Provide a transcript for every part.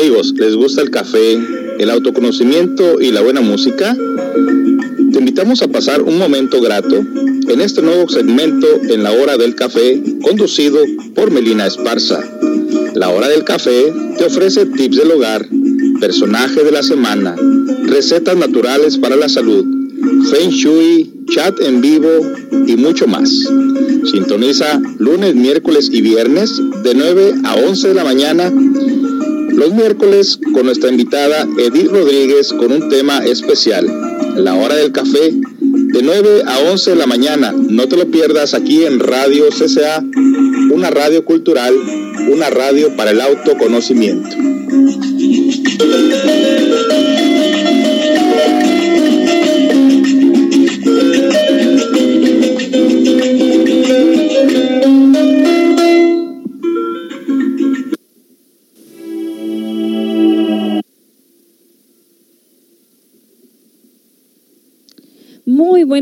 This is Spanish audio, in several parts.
Amigos, ¿les gusta el café, el autoconocimiento y la buena música? Te invitamos a pasar un momento grato en este nuevo segmento en la hora del café conducido por Melina Esparza. La hora del café te ofrece tips del hogar, personaje de la semana, recetas naturales para la salud, feng shui, chat en vivo y mucho más. Sintoniza lunes, miércoles y viernes de 9 a 11 de la mañana. Los miércoles con nuestra invitada Edith Rodríguez con un tema especial, la hora del café, de 9 a 11 de la mañana. No te lo pierdas aquí en Radio CCA, una radio cultural, una radio para el autoconocimiento.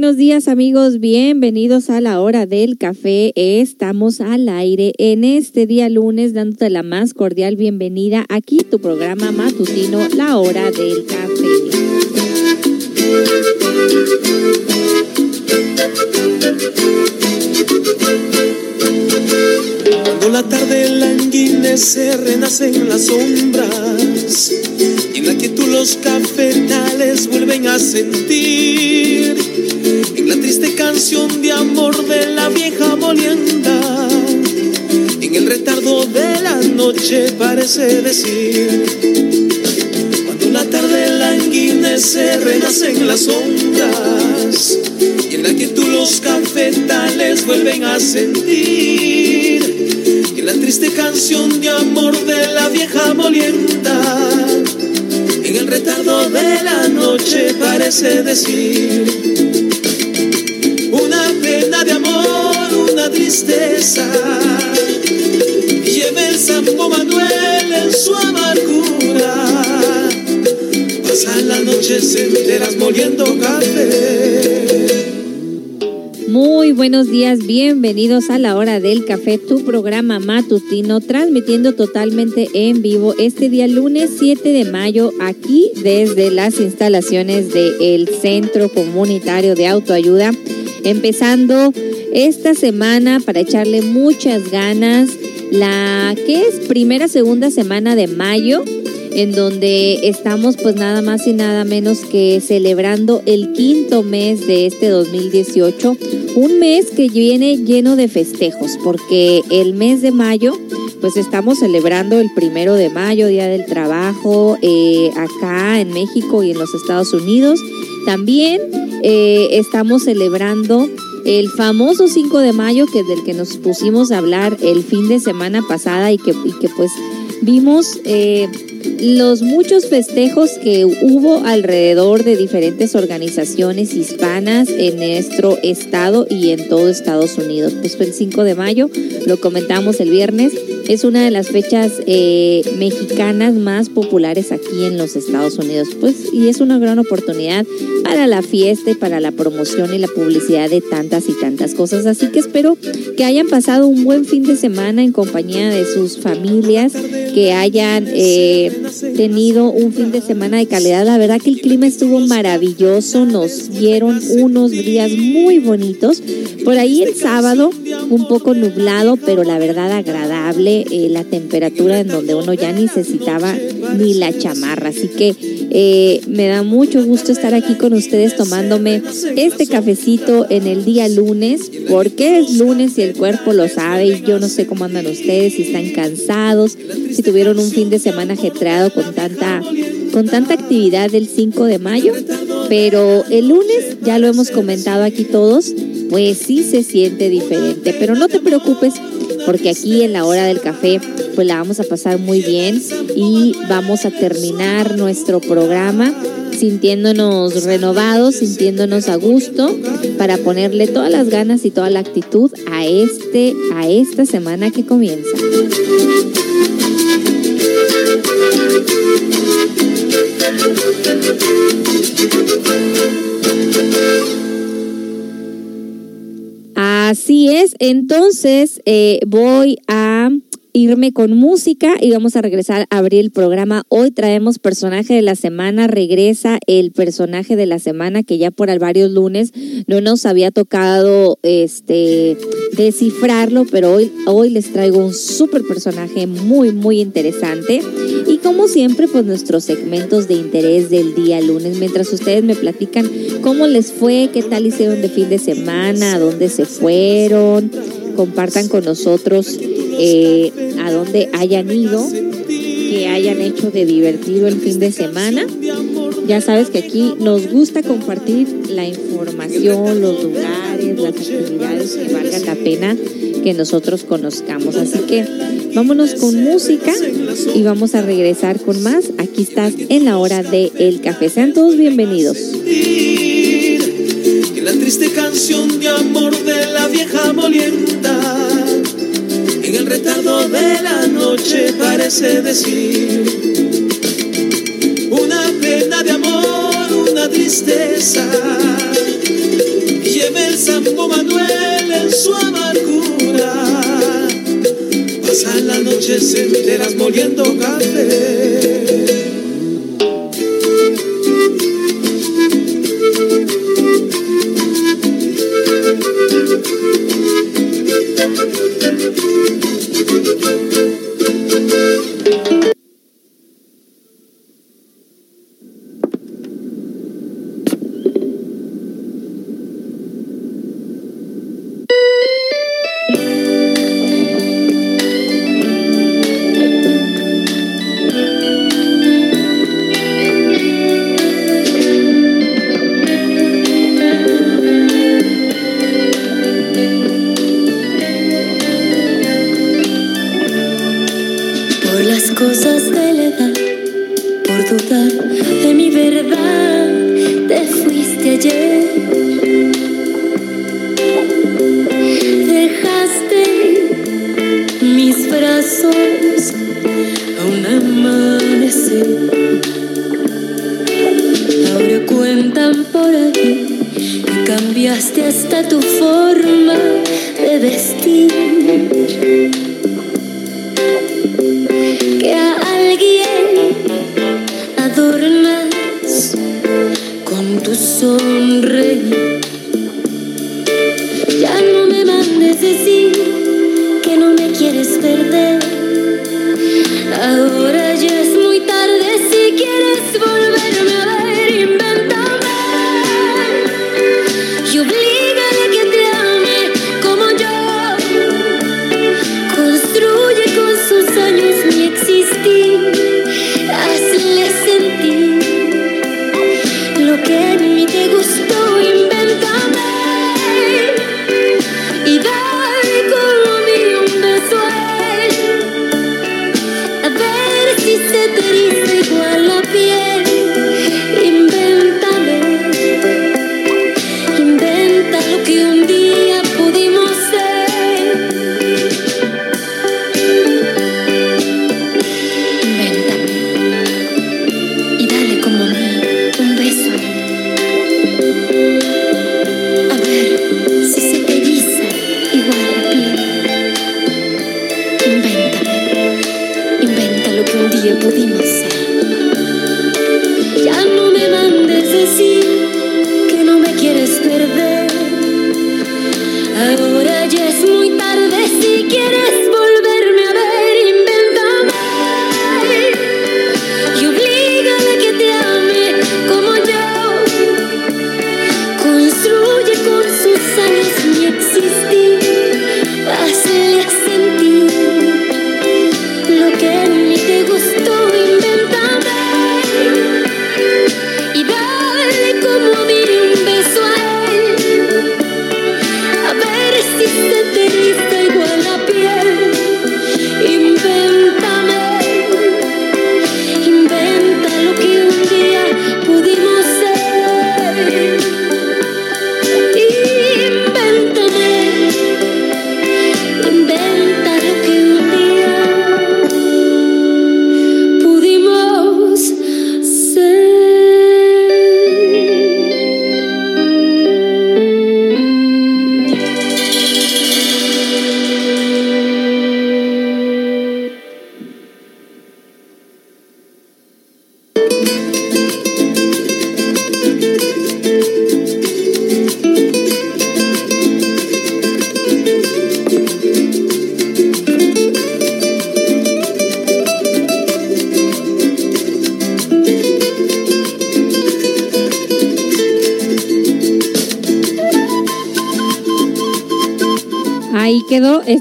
Buenos días amigos, bienvenidos a la hora del café. Estamos al aire en este día lunes dándote la más cordial bienvenida aquí tu programa matutino, la hora del café. Cuando la tarde languidece, renacen las sombras y en la quietud los cafetales vuelven a sentir en la triste canción de amor de la vieja molienda. En el retardo de la noche parece decir, cuando la tarde languidece, renacen las sombras y en la quietud los cafetales vuelven a sentir. En la triste canción de amor de la vieja molienda, en el retardo de la noche parece decir de amor, una tristeza. Lleve el Santo Manuel en su amargura. Pasan las noches enteras moliendo café. Muy buenos días, bienvenidos a la hora del café, tu programa matutino, transmitiendo totalmente en vivo este día lunes 7 de mayo aquí desde las instalaciones del Centro Comunitario de Autoayuda empezando esta semana para echarle muchas ganas. La que es primera, segunda semana de mayo, en donde estamos pues nada más y nada menos que celebrando el quinto mes de este 2018, un mes que viene lleno de festejos, porque el mes de mayo pues estamos celebrando el primero de mayo, Día del Trabajo, eh, acá en México y en los Estados Unidos. También eh, estamos celebrando el famoso 5 de mayo que del que nos pusimos a hablar el fin de semana pasada y que, que pues vimos eh, los muchos festejos que hubo alrededor de diferentes organizaciones hispanas en nuestro estado y en todo Estados Unidos. Pues fue el 5 de mayo, lo comentamos el viernes, es una de las fechas eh, mexicanas más populares aquí en los Estados Unidos. Pues y es una gran oportunidad para la fiesta y para la promoción y la publicidad de tantas y tantas cosas. Así que espero que hayan pasado un buen fin de semana en compañía de sus familias, que hayan eh, tenido un fin de semana de calidad. La verdad que el clima estuvo maravilloso, nos dieron unos días muy bonitos. Por ahí el sábado, un poco nublado, pero la verdad agradable, eh, la temperatura en donde uno ya necesitaba ni la chamarra. Así que eh, me da mucho gusto estar aquí con ustedes tomándome este cafecito en el día lunes, porque es lunes y el cuerpo lo sabe y yo no sé cómo andan ustedes, si están cansados, si tuvieron un fin de semana ajetreado con tanta, con tanta actividad del 5 de mayo, pero el lunes, ya lo hemos comentado aquí todos, pues sí se siente diferente, pero no te preocupes porque aquí en la hora del café pues la vamos a pasar muy bien y vamos a terminar nuestro programa sintiéndonos renovados, sintiéndonos a gusto para ponerle todas las ganas y toda la actitud a este a esta semana que comienza. Así es, entonces eh, voy a irme con música y vamos a regresar a abrir el programa. Hoy traemos personaje de la semana, regresa el personaje de la semana que ya por varios lunes no nos había tocado este descifrarlo, pero hoy, hoy les traigo un súper personaje muy, muy interesante. Y como siempre, pues nuestros segmentos de interés del día lunes, mientras ustedes me platican cómo les fue, qué tal hicieron de fin de semana, a dónde se fueron, compartan con nosotros eh, a dónde hayan ido, que hayan hecho de divertido el fin de semana. Ya sabes que aquí nos gusta compartir la información, los lugares, las actividades que valgan la pena que nosotros conozcamos. Así que vámonos con música y vamos a regresar con más. Aquí estás en la hora del el café. Sean todos bienvenidos. la triste canción de amor de la vieja molienda en el retardo de la noche parece decir una pena de amor, una tristeza. Lleve el Sambo Manuel en su amargura. Pasan las noches enteras moliendo café.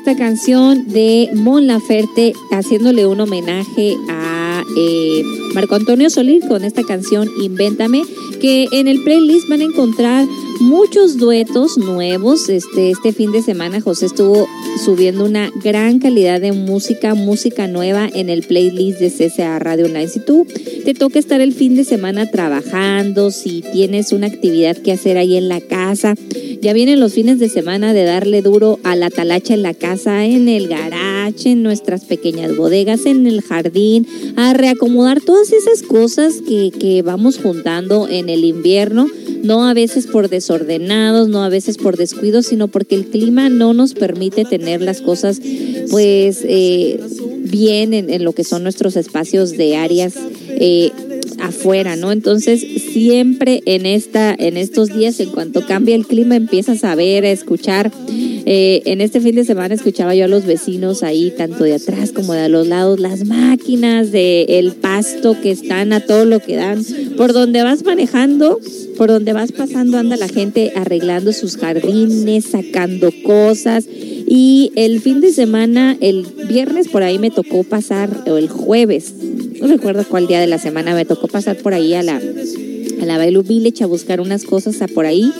Esta canción de Mon Laferte haciéndole un homenaje a eh, Marco Antonio Solís con esta canción Invéntame, que en el playlist van a encontrar muchos duetos nuevos. Este, este fin de semana José estuvo subiendo una gran calidad de música, música nueva en el playlist de CCA Radio Online. Si tú te toca estar el fin de semana trabajando, si tienes una actividad que hacer ahí en la casa, ya vienen los fines de semana de darle duro a la talacha en la casa, en el garage, en nuestras pequeñas bodegas, en el jardín, a reacomodar todas esas cosas que, que vamos juntando en el invierno no a veces por desordenados, no a veces por descuidos, sino porque el clima no nos permite tener las cosas pues eh, bien en, lo que son nuestros espacios de áreas eh, afuera, ¿no? Entonces, siempre en esta, en estos días, en cuanto cambia el clima, empiezas a ver, a escuchar. Eh, en este fin de semana escuchaba yo a los vecinos ahí, tanto de atrás como de a los lados, las máquinas de el pasto que están a todo lo que dan. Por donde vas manejando, por donde vas pasando, anda la gente arreglando sus jardines, sacando cosas. Y el fin de semana, el viernes por ahí me tocó pasar, o el jueves, no recuerdo cuál día de la semana me tocó pasar por ahí a la, a la Bailu Village a buscar unas cosas a por ahí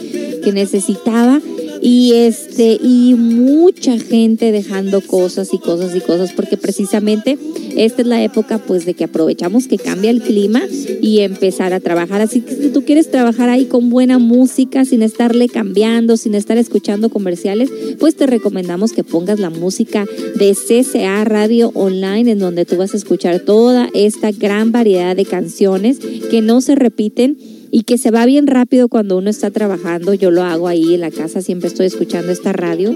que necesitaba y este y mucha gente dejando cosas y cosas y cosas porque precisamente esta es la época pues de que aprovechamos que cambia el clima y empezar a trabajar. Así que si tú quieres trabajar ahí con buena música sin estarle cambiando sin estar escuchando comerciales pues te recomendamos que pongas la música de CCA Radio Online en donde tú vas a escuchar toda esta gran variedad de canciones que no se repiten y que se va bien rápido cuando uno está trabajando. Yo lo hago ahí en la casa, siempre estoy escuchando esta radio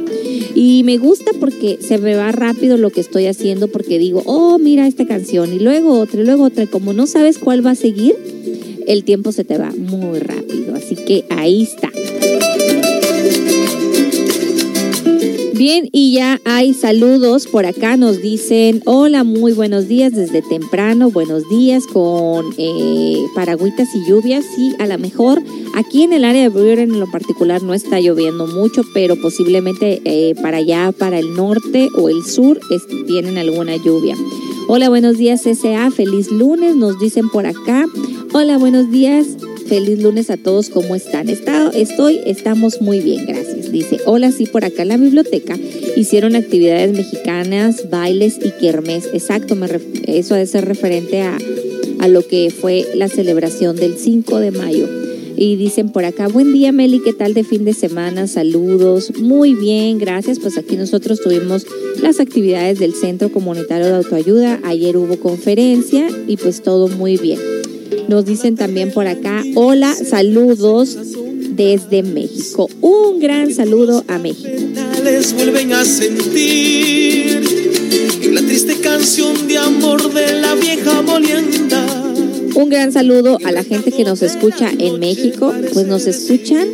y me gusta porque se me va rápido lo que estoy haciendo porque digo, oh, mira esta canción y luego otra y luego otra. Como no sabes cuál va a seguir, el tiempo se te va muy rápido. Así que ahí está. Bien, y ya hay saludos por acá. Nos dicen, hola, muy buenos días desde temprano, buenos días con eh, paragüitas y lluvias. Sí, a lo mejor aquí en el área de Brewer en lo particular no está lloviendo mucho, pero posiblemente eh, para allá, para el norte o el sur, tienen alguna lluvia. Hola, buenos días, SA. Feliz lunes, nos dicen por acá. Hola, buenos días. Feliz lunes a todos, ¿cómo están? estoy, estamos muy bien, gracias. Dice, hola, sí, por acá en la biblioteca hicieron actividades mexicanas, bailes y kermés. Exacto, me eso debe ser referente a, a lo que fue la celebración del 5 de mayo. Y dicen por acá, buen día Meli, ¿qué tal de fin de semana? Saludos. Muy bien, gracias. Pues aquí nosotros tuvimos las actividades del Centro Comunitario de Autoayuda. Ayer hubo conferencia y pues todo muy bien. Nos dicen también por acá, hola, saludos desde México. Un gran saludo a México. vuelven a sentir la triste canción de amor de la vieja molienda. Un gran saludo a la gente que nos escucha en México, pues nos escuchan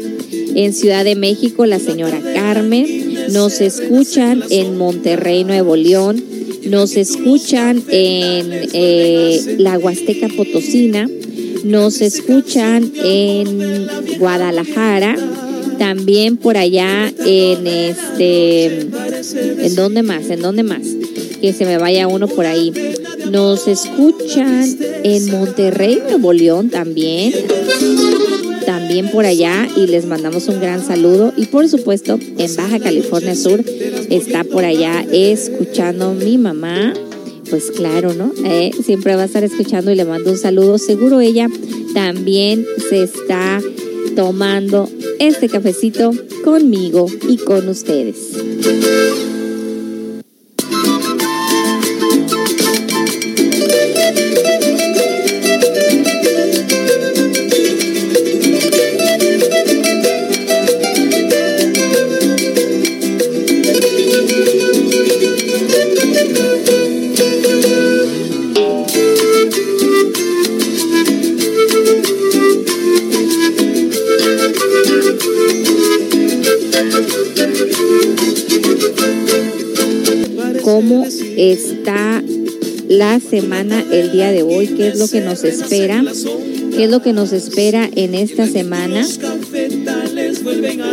en Ciudad de México la señora Carmen, nos escuchan en Monterrey, Nuevo León, nos escuchan en eh, la Huasteca Potosina, nos escuchan en Guadalajara, también por allá en este, ¿en dónde más? ¿En dónde más? Que se me vaya uno por ahí. Nos escuchan en Monterrey, Nuevo León también. También por allá y les mandamos un gran saludo. Y por supuesto, en Baja California Sur está por allá escuchando mi mamá pues claro, ¿no? Eh, siempre va a estar escuchando y le mando un saludo. Seguro ella también se está tomando este cafecito conmigo y con ustedes. La semana el día de hoy, qué es lo que nos espera, qué es lo que nos espera en esta semana.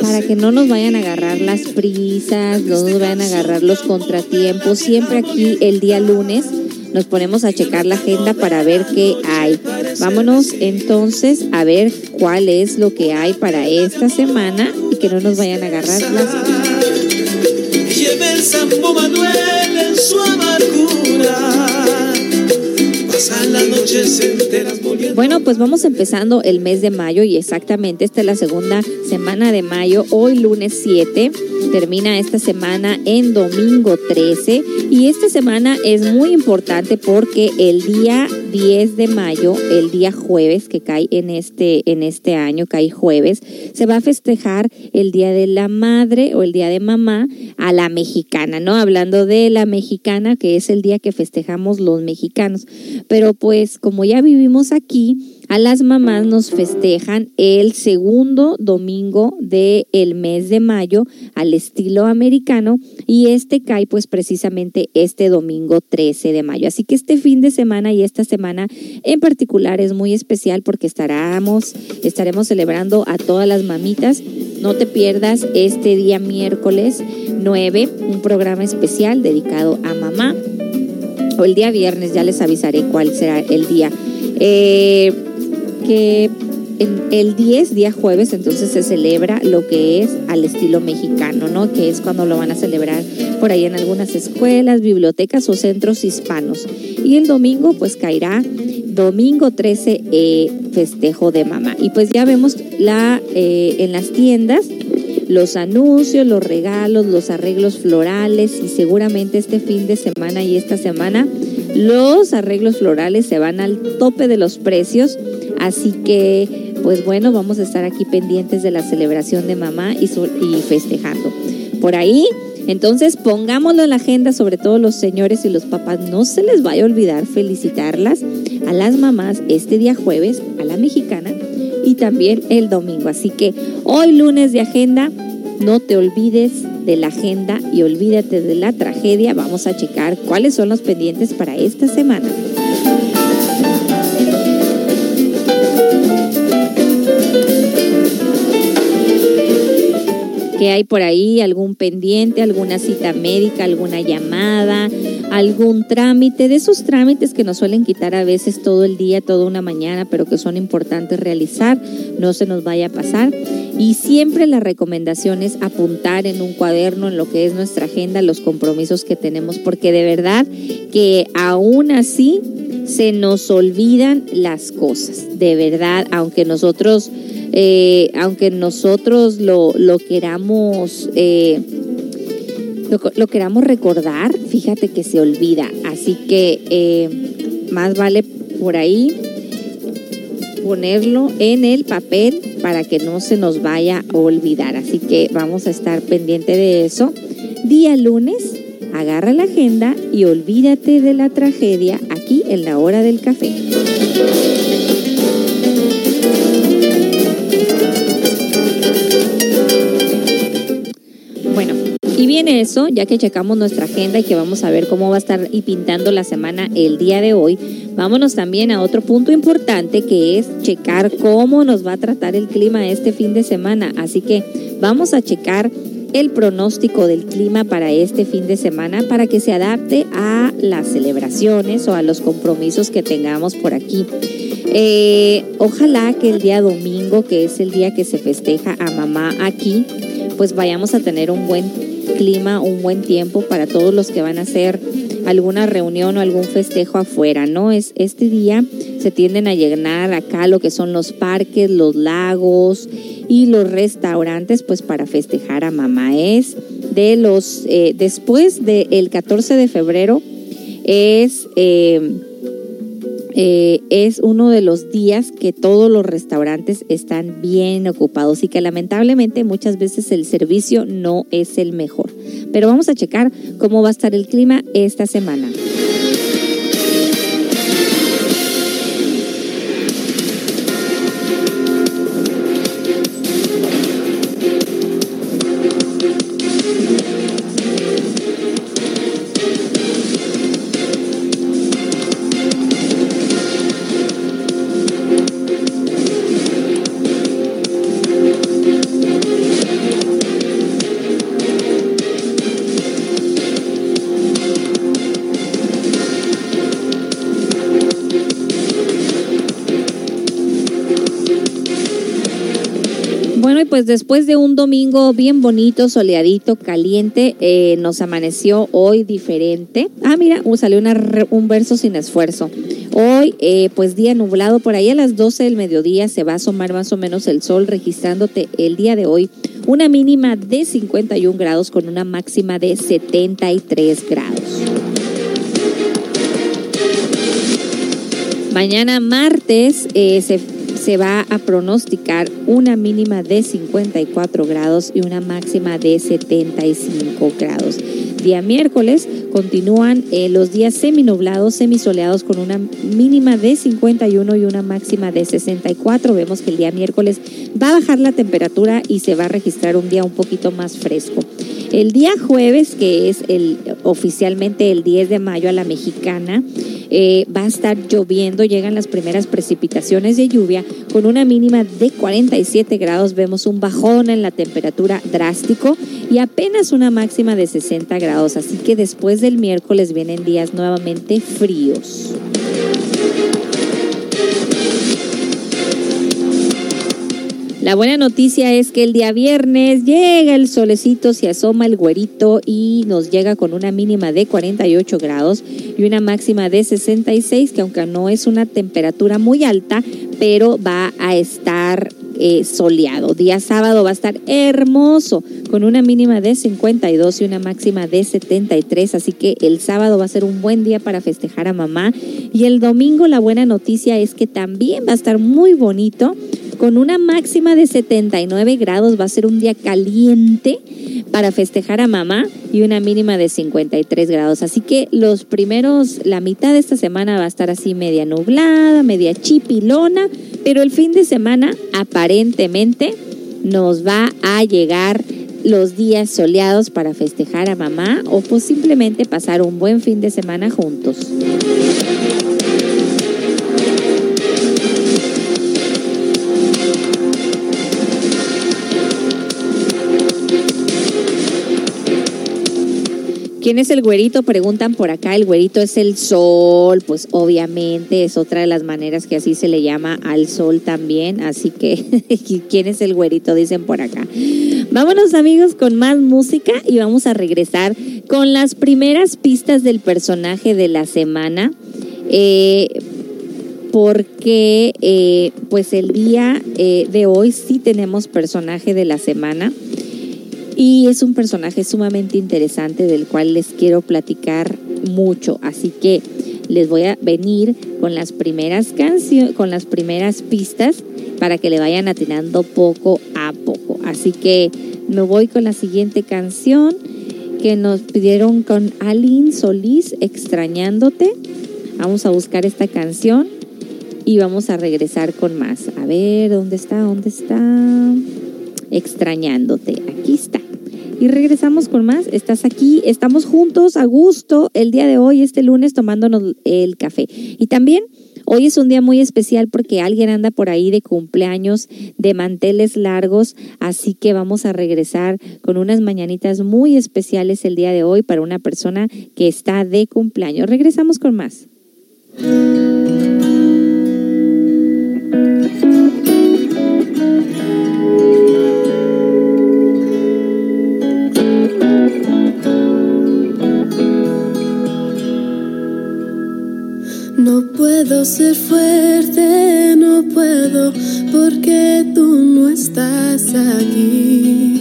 para que no nos vayan a agarrar las prisas, no nos vayan a agarrar los contratiempos. Siempre aquí el día lunes nos ponemos a checar la agenda para ver qué hay. Vámonos entonces a ver cuál es lo que hay para esta semana y que no nos vayan a agarrar las amargura. Bueno, pues vamos empezando el mes de mayo y exactamente esta es la segunda semana de mayo, hoy lunes 7 termina esta semana en domingo 13 y esta semana es muy importante porque el día 10 de mayo, el día jueves que cae en este, en este año, cae jueves, se va a festejar el Día de la Madre o el Día de Mamá a la mexicana, ¿no? Hablando de la mexicana, que es el día que festejamos los mexicanos. Pero pues como ya vivimos aquí, a las mamás nos festejan el segundo domingo del el mes de mayo al estilo americano y este cae pues precisamente este domingo 13 de mayo. Así que este fin de semana y esta semana en particular es muy especial porque estaremos, estaremos celebrando a todas las mamitas. No te pierdas este día miércoles 9 un programa especial dedicado a mamá. O el día viernes ya les avisaré cuál será el día. Eh, que el 10, día jueves, entonces se celebra lo que es al estilo mexicano, ¿no? Que es cuando lo van a celebrar por ahí en algunas escuelas, bibliotecas o centros hispanos. Y el domingo, pues caerá domingo 13, eh, festejo de mamá. Y pues ya vemos la, eh, en las tiendas los anuncios, los regalos, los arreglos florales y seguramente este fin de semana y esta semana los arreglos florales se van al tope de los precios Así que, pues bueno, vamos a estar aquí pendientes de la celebración de mamá y, festejando. Por ahí, entonces pongámoslo en la agenda, sobre todo los señores y los papás, no se les vaya a olvidar felicitarlas a las mamás este día jueves, a la mexicana y también el domingo. Así que hoy lunes de agenda, no te olvides de la agenda y olvídate de la tragedia. Vamos a checar cuáles son los pendientes para esta semana. Que hay por ahí, algún pendiente, alguna cita médica, alguna llamada, algún trámite, de esos trámites que nos suelen quitar a veces todo el día, toda una mañana, pero que son importantes realizar, no se nos vaya a pasar. Y siempre la recomendación es apuntar en un cuaderno, en lo que es nuestra agenda, los compromisos que tenemos, porque de verdad que aún así se nos olvidan las cosas, de verdad, aunque nosotros eh, aunque nosotros lo, lo queramos, eh, lo, queramos recordar, fíjate que se olvida. Así que eh, más vale por ahí ponerlo en el papel para que no se nos vaya a olvidar. Así que vamos a estar pendiente de eso. Día lunes, agarra la agenda y olvídate de la tragedia aquí en la hora del café. Y viene eso, ya que checamos nuestra agenda y que vamos a ver cómo va a estar y pintando la semana el día de hoy, vámonos también a otro punto importante que es checar cómo nos va a tratar el clima este fin de semana. Así que vamos a checar el pronóstico del clima para este fin de semana para que se adapte a las celebraciones o a los compromisos que tengamos por aquí. Eh, ojalá que el día domingo, que es el día que se festeja a mamá aquí, pues vayamos a tener un buen clima, un buen tiempo para todos los que van a hacer alguna reunión o algún festejo afuera, ¿no? Es este día se tienden a llenar acá lo que son los parques, los lagos y los restaurantes, pues para festejar a mamá. Es de los, eh, después del 14 de febrero, es... Eh, eh, es uno de los días que todos los restaurantes están bien ocupados y que lamentablemente muchas veces el servicio no es el mejor. Pero vamos a checar cómo va a estar el clima esta semana. Pues después de un domingo bien bonito, soleadito, caliente, eh, nos amaneció hoy diferente. Ah, mira, uh, salió un verso sin esfuerzo. Hoy, eh, pues día nublado, por ahí a las 12 del mediodía se va a asomar más o menos el sol, registrándote el día de hoy una mínima de 51 grados con una máxima de 73 grados. Mañana martes eh, se se va a pronosticar una mínima de 54 grados y una máxima de 75 grados. Día miércoles continúan eh, los días seminublados, semisoleados con una mínima de 51 y una máxima de 64. Vemos que el día miércoles va a bajar la temperatura y se va a registrar un día un poquito más fresco. El día jueves, que es el oficialmente el 10 de mayo a la mexicana, eh, va a estar lloviendo, llegan las primeras precipitaciones de lluvia con una mínima de 47 grados, vemos un bajón en la temperatura drástico y apenas una máxima de 60 grados, así que después del miércoles vienen días nuevamente fríos. La buena noticia es que el día viernes llega el solecito, se asoma el güerito y nos llega con una mínima de 48 grados y una máxima de 66, que aunque no es una temperatura muy alta, pero va a estar eh, soleado. Día sábado va a estar hermoso, con una mínima de 52 y una máxima de 73, así que el sábado va a ser un buen día para festejar a mamá. Y el domingo la buena noticia es que también va a estar muy bonito con una máxima de 79 grados. Va a ser un día caliente para festejar a mamá y una mínima de 53 grados. Así que los primeros, la mitad de esta semana va a estar así media nublada, media chipilona, pero el fin de semana aparentemente nos va a llegar los días soleados para festejar a mamá o pues simplemente pasar un buen fin de semana juntos. ¿Quién es el güerito? Preguntan por acá. El güerito es el sol, pues obviamente es otra de las maneras que así se le llama al sol también. Así que, ¿quién es el güerito? Dicen por acá. Vámonos amigos con más música y vamos a regresar con las primeras pistas del personaje de la semana. Eh, porque eh, pues el día eh, de hoy sí tenemos personaje de la semana. Y es un personaje sumamente interesante del cual les quiero platicar mucho. Así que les voy a venir con las primeras canciones, con las primeras pistas para que le vayan atinando poco a poco. Así que me voy con la siguiente canción que nos pidieron con Aline Solís, Extrañándote. Vamos a buscar esta canción y vamos a regresar con más. A ver, ¿dónde está? ¿Dónde está? Extrañándote. Aquí está y regresamos con más. Estás aquí, estamos juntos a gusto el día de hoy, este lunes, tomándonos el café. Y también hoy es un día muy especial porque alguien anda por ahí de cumpleaños, de manteles largos, así que vamos a regresar con unas mañanitas muy especiales el día de hoy para una persona que está de cumpleaños. Regresamos con más. No puedo ser fuerte, no puedo porque tú no estás aquí.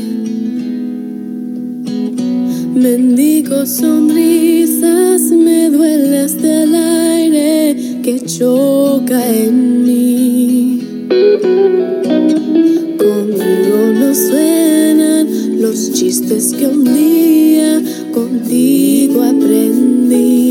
Mendigo sonrisas, me duele hasta el aire que choca en mí. Conmigo no suenan los chistes que un día contigo aprendí.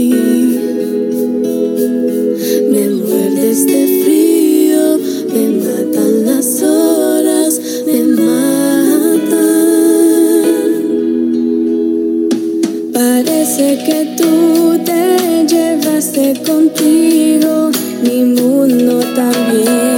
Contigo mi mundo también.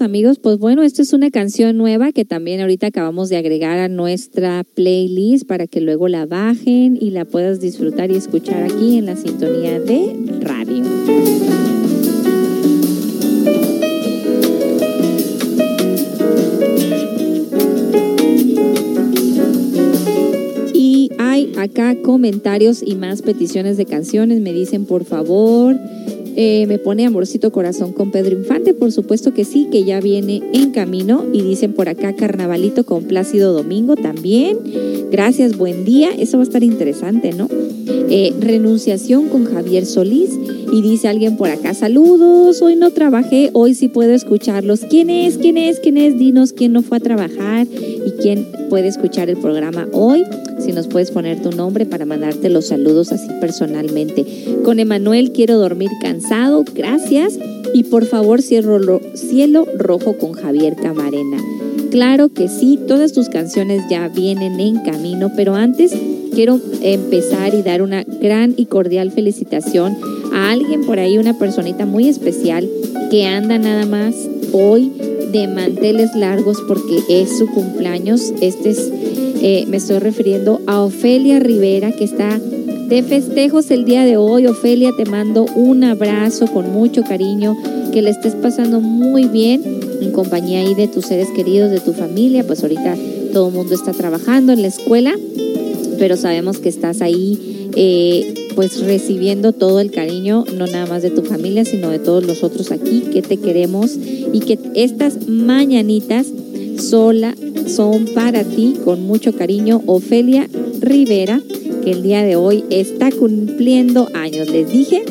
Amigos, pues bueno, esta es una canción nueva que también ahorita acabamos de agregar a nuestra playlist para que luego la bajen y la puedas disfrutar y escuchar aquí en la sintonía de radio. Y hay acá comentarios y más peticiones de canciones. Me dicen, por favor, eh, me pone amorcito corazón con Pedro Infante, por supuesto que sí, que ya viene en camino. Y dicen por acá carnavalito con Plácido Domingo también. Gracias, buen día. Eso va a estar interesante, ¿no? Eh, renunciación con Javier Solís. Y dice alguien por acá, saludos, hoy no trabajé, hoy sí puedo escucharlos. ¿Quién es? ¿Quién es? ¿Quién es? Dinos quién no fue a trabajar y quién puede escuchar el programa hoy. Si nos puedes poner tu nombre para mandarte los saludos así personalmente. Con Emanuel quiero dormir cansado, gracias. Y por favor, cielo, cielo rojo con Javier Camarena. Claro que sí, todas tus canciones ya vienen en camino, pero antes quiero empezar y dar una gran y cordial felicitación a alguien por ahí, una personita muy especial que anda nada más hoy de manteles largos porque es su cumpleaños. Este es, eh, me estoy refiriendo a Ofelia Rivera que está de festejos el día de hoy. Ofelia, te mando un abrazo con mucho cariño, que le estés pasando muy bien en compañía ahí de tus seres queridos, de tu familia, pues ahorita todo el mundo está trabajando en la escuela, pero sabemos que estás ahí eh, pues recibiendo todo el cariño, no nada más de tu familia, sino de todos los otros aquí que te queremos y que estas mañanitas sola son para ti con mucho cariño. Ofelia Rivera, que el día de hoy está cumpliendo años. Les dije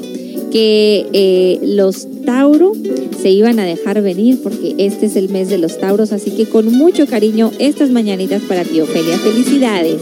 que eh, los Tauro se iban a dejar venir porque este es el mes de los Tauros, así que con mucho cariño estas mañanitas para ti, Ofelia. Felicidades.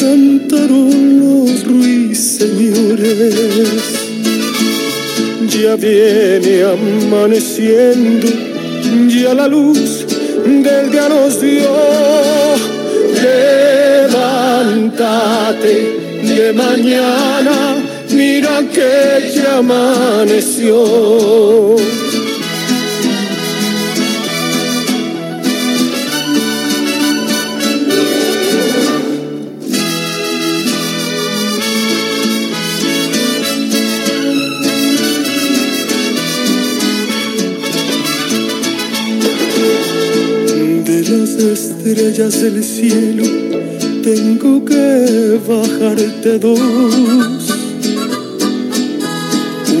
cantaron los ruiseñores. Ya viene amaneciendo, ya la luz del día nos dio. Levántate de mañana, mira que ya amaneció. Estrellas del cielo tengo que bajarte dos.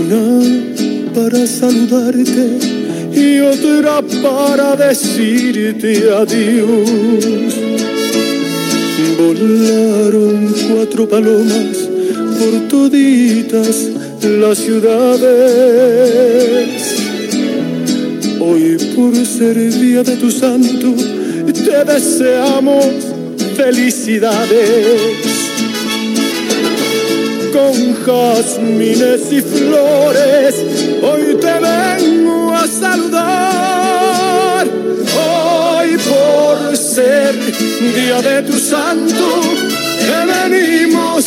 Una para saludarte y otra para decirte adiós. Volaron cuatro palomas por toditas las ciudades. Hoy por ser día de tu santo, te deseamos felicidades. Con jazmines y flores, hoy te vengo a saludar. Hoy por ser día de tu santo, te venimos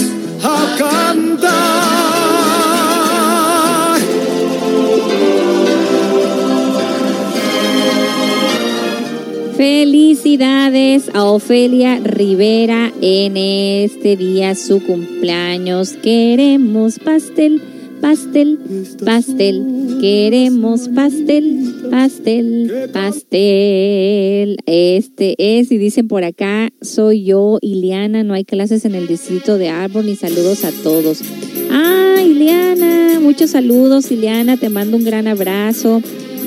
Felicidades a Ofelia Rivera en este día, su cumpleaños. Queremos pastel, pastel, pastel. Queremos pastel, pastel, pastel. Este es, y dicen por acá, soy yo, Ileana. No hay clases en el distrito de Arbor, ni saludos a todos. Ah, Ileana, muchos saludos, Ileana. Te mando un gran abrazo.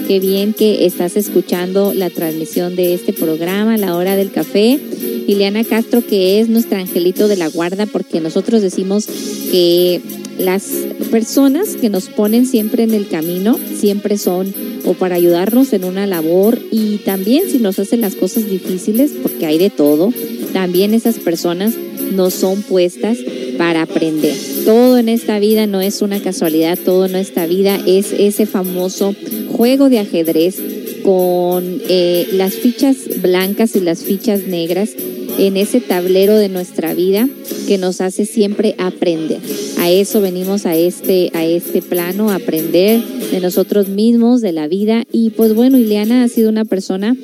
Qué bien que estás escuchando la transmisión de este programa, La Hora del Café. Ileana Castro, que es nuestro angelito de la guarda, porque nosotros decimos que las personas que nos ponen siempre en el camino, siempre son o para ayudarnos en una labor y también si nos hacen las cosas difíciles, porque hay de todo, también esas personas nos son puestas para aprender. Todo en esta vida no es una casualidad, todo en esta vida es ese famoso juego de ajedrez con eh, las fichas blancas y las fichas negras en ese tablero de nuestra vida que nos hace siempre aprender. A eso venimos a este, a este plano, aprender de nosotros mismos, de la vida. Y pues bueno, Ileana ha sido una persona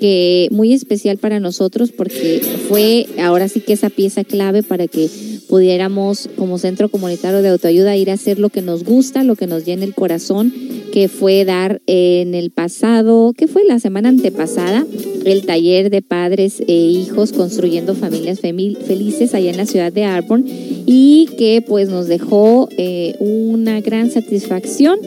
que muy especial para nosotros porque fue ahora sí que esa pieza clave para que pudiéramos como centro comunitario de autoayuda ir a hacer lo que nos gusta, lo que nos llena el corazón que fue dar en el pasado, que fue la semana antepasada, el taller de padres e hijos construyendo familias felices allá en la ciudad de Arbon y que pues nos dejó eh, una gran satisfacción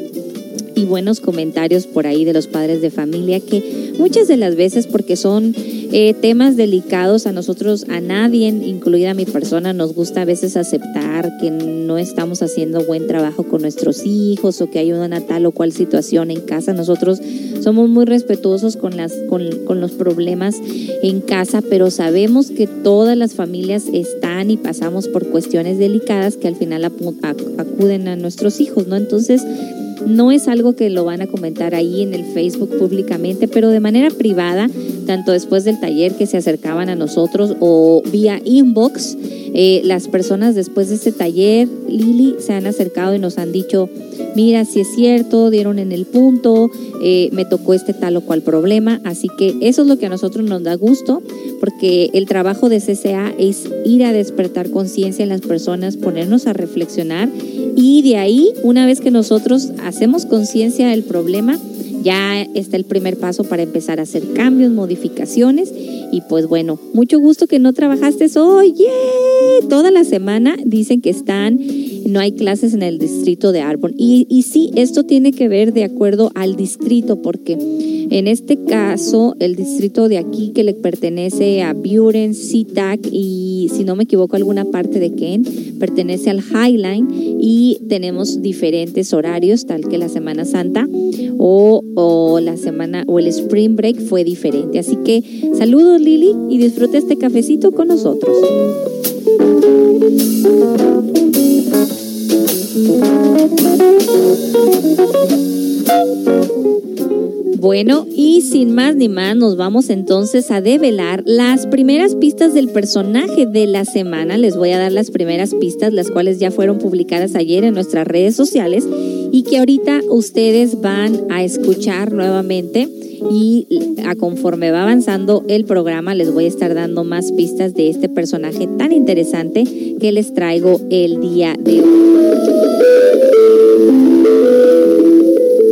y buenos comentarios por ahí de los padres de familia que muchas de las veces porque son eh, temas delicados a nosotros, a nadie, incluida mi persona, nos gusta a veces aceptar que no estamos haciendo buen trabajo con nuestros hijos o que hay una tal o cual situación en casa. Nosotros somos muy respetuosos con, las, con, con los problemas en casa, pero sabemos que todas las familias están y pasamos por cuestiones delicadas que al final acuden a nuestros hijos, ¿no? Entonces, no es algo que lo van a comentar ahí en el Facebook públicamente, pero de manera privada, tanto después del taller que se acercaban a nosotros o vía inbox, eh, las personas después de este taller, Lili, se han acercado y nos han dicho, mira, si es cierto, dieron en el punto, eh, me tocó este tal o cual problema. Así que eso es lo que a nosotros nos da gusto, porque el trabajo de CCA es ir a despertar conciencia en las personas, ponernos a reflexionar y de ahí, una vez que nosotros hacemos conciencia del problema, ya está el primer paso para empezar a hacer cambios, modificaciones. Y pues bueno, mucho gusto que no trabajaste hoy. Toda la semana dicen que están, no hay clases en el distrito de Arbon. Y, sí, esto tiene que ver de acuerdo al distrito, porque en este caso, el distrito de aquí que le pertenece a Buren, SeaTac y, si no me equivoco, alguna parte de Kent, pertenece al Highline y tenemos diferentes horarios, tal que la Semana Santa o, la semana o el Spring Break fue diferente. Así que saludos Lili y disfruta este cafecito con nosotros. Bueno, y sin más ni más, nos vamos entonces a develar las primeras pistas del personaje de la semana. Les voy a dar las primeras pistas, las cuales ya fueron publicadas ayer en nuestras redes sociales y que ahorita ustedes van a escuchar nuevamente y a conforme va avanzando el programa les voy a estar dando más pistas de este personaje tan interesante que les traigo el día de hoy.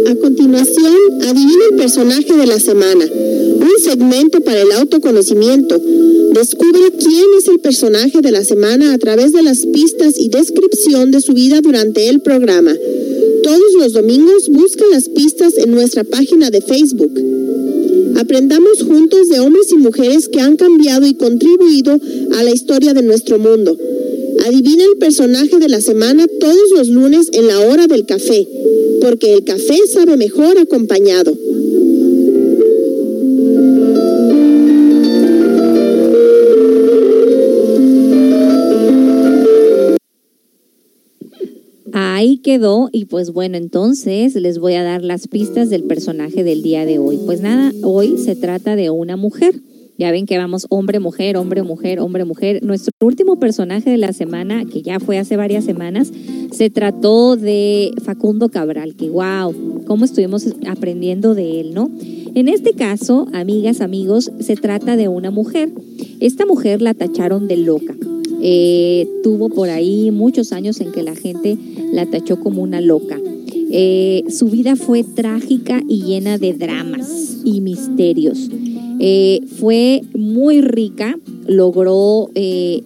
A continuación, adivina el personaje de la semana, un segmento para el autoconocimiento. Descubre quién es el personaje de la semana a través de las pistas y descripción de su vida durante el programa. Todos los domingos busca las pistas en nuestra página de Facebook. Aprendamos juntos de hombres y mujeres que han cambiado y contribuido a la historia de nuestro mundo. Adivina el personaje de la semana todos los lunes en la hora del café, porque el café sabe mejor acompañado. Ahí quedó y pues bueno, entonces les voy a dar las pistas del personaje del día de hoy. Pues nada, hoy se trata de una mujer. Ya ven que vamos hombre, mujer, hombre, mujer, hombre, mujer. Nuestro último personaje de la semana, que ya fue hace varias semanas, se trató de Facundo Cabral, que wow, cómo estuvimos aprendiendo de él, ¿no? En este caso, amigas, amigos, se trata de una mujer. Esta mujer la tacharon de loca. Eh, tuvo por ahí muchos años en que la gente la tachó como una loca. Eh, su vida fue trágica y llena de dramas y misterios. Eh, fue muy rica, logró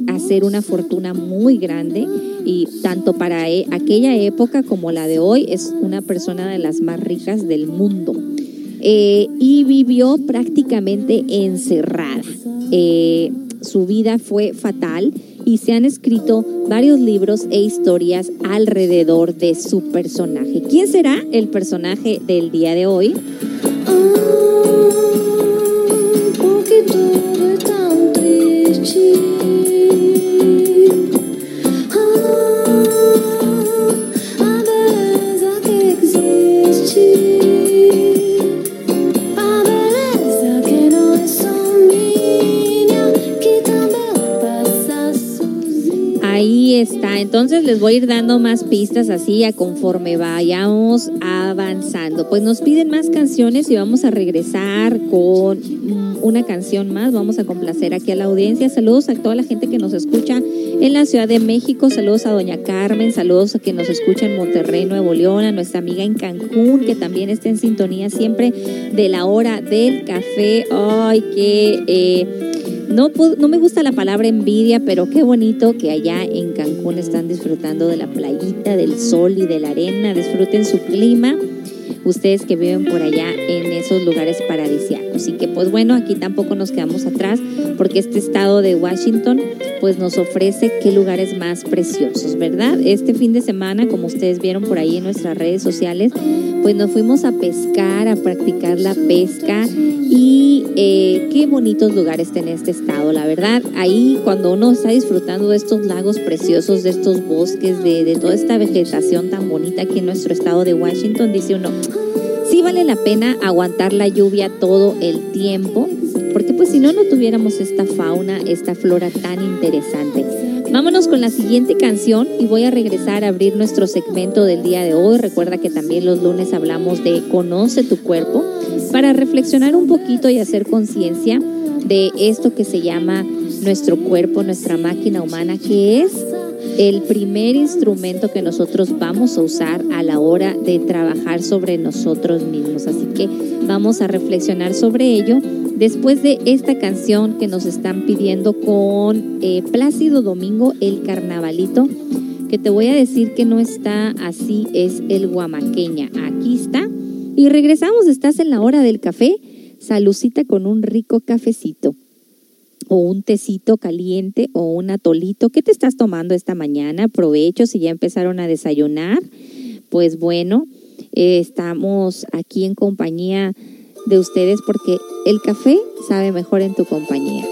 hacer una fortuna muy grande y tanto para e- aquella época como la de hoy es una persona de las más ricas del mundo. Y vivió prácticamente encerrada. Su vida fue fatal y se han escrito varios libros e historias alrededor de su personaje. ¿Quién será el personaje del día de hoy? Triste. Está. Entonces les voy a ir dando más pistas así a conforme vayamos avanzando. Pues nos piden más canciones y vamos a regresar con mm, una canción más. Vamos a complacer aquí a la audiencia. Saludos a toda la gente que nos escucha en la Ciudad de México. Saludos a Doña Carmen. Saludos a que nos escucha en Monterrey, Nuevo León. A nuestra amiga en Cancún, que también está en sintonía siempre de la hora del café. Ay, que... eh, no, no me gusta la palabra envidia, pero qué bonito que allá en Cancún están disfrutando de la playita, del sol y de la arena. Disfruten su clima. Ustedes que viven por allá en esos lugares paradisíacos. Y que pues bueno, aquí tampoco nos quedamos atrás porque este estado de Washington pues nos ofrece qué lugares más preciosos, ¿verdad? Este fin de semana, como ustedes vieron por ahí en nuestras redes sociales, pues nos fuimos a pescar, a practicar la pesca y eh, qué bonitos lugares tiene este estado, la verdad. Ahí cuando uno está disfrutando de estos lagos preciosos, de estos bosques, de, de toda esta vegetación tan bonita aquí en nuestro estado de Washington, dice uno, sí vale la pena aguantar la lluvia todo el tiempo, porque pues si no, no tuviéramos esta fauna, esta flora tan interesante. Vámonos con la siguiente canción y voy a regresar a abrir nuestro segmento del día de hoy. Recuerda que también los lunes hablamos de Conoce tu cuerpo para reflexionar un poquito y hacer conciencia de esto que se llama nuestro cuerpo, nuestra máquina humana, que es el primer instrumento que nosotros vamos a usar a la hora de trabajar sobre nosotros mismos. Así que vamos a reflexionar sobre ello después de esta canción que nos están pidiendo con eh, Plácido Domingo, el carnavalito, que te voy a decir que no está así, es el guamaqueña. Aquí está. Y regresamos, estás en la hora del café, salucita con un rico cafecito o un tecito caliente o un atolito. ¿Qué te estás tomando esta mañana? Provecho si ya empezaron a desayunar. Pues bueno, eh, estamos aquí en compañía de ustedes porque el café sabe mejor en tu compañía.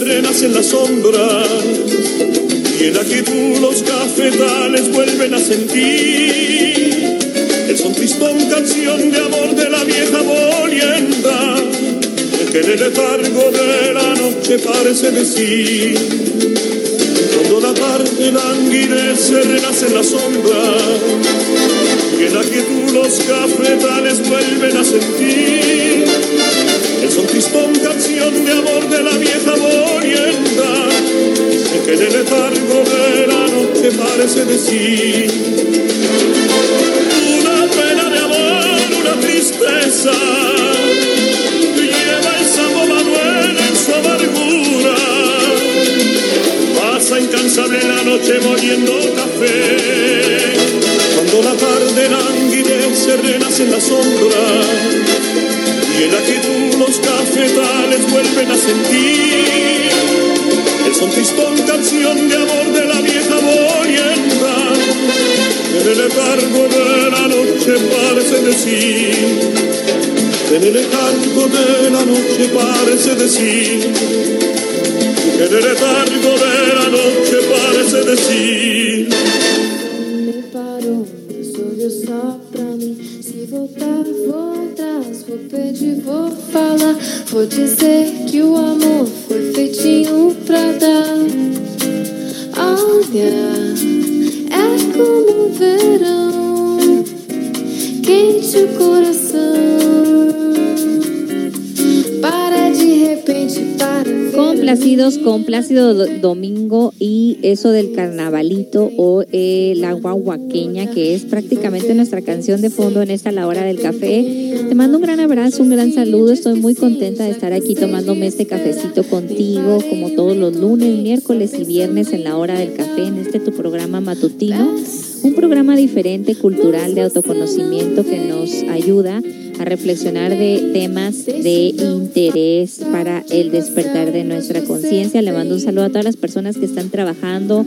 Renace en la sombra. Y en la quietud los cafetales vuelven a sentir. El son tristón canción de amor de la vieja molienda que en el letargo de la noche parece decir. Cuando la tarde languidece renace en la sombra en la quietud los cafetales vuelven a sentir. El son tristón canción de amor de la vieja molienda que el letargo de la noche parece decir. Una pena de amor, una tristeza lleva el sabor Manuel en su amargura. Pasa incansable la noche moliendo café cuando la tarde languidece renace en la sombra y en la quietud los cafetales vuelven a sentir. El son tristón canción de amor de la vieja molienda en el letargo de la noche parece decir en el letargo de la noche parece decir en el letargo de la noche parece decir for dizer con Plácido Do- Domingo y eso del carnavalito o eh, la guaguaqueña, que es prácticamente nuestra canción de fondo en esta la hora del café. Te mando un gran abrazo, un gran saludo. Estoy muy contenta de estar aquí tomándome este cafecito contigo, como todos los lunes, miércoles y viernes en la hora del café, en este tu programa matutino. Un programa diferente, cultural, de autoconocimiento que nos ayuda a reflexionar de temas de interés para el despertar de nuestra conciencia. Le mando un saludo a todas las personas que están trabajando,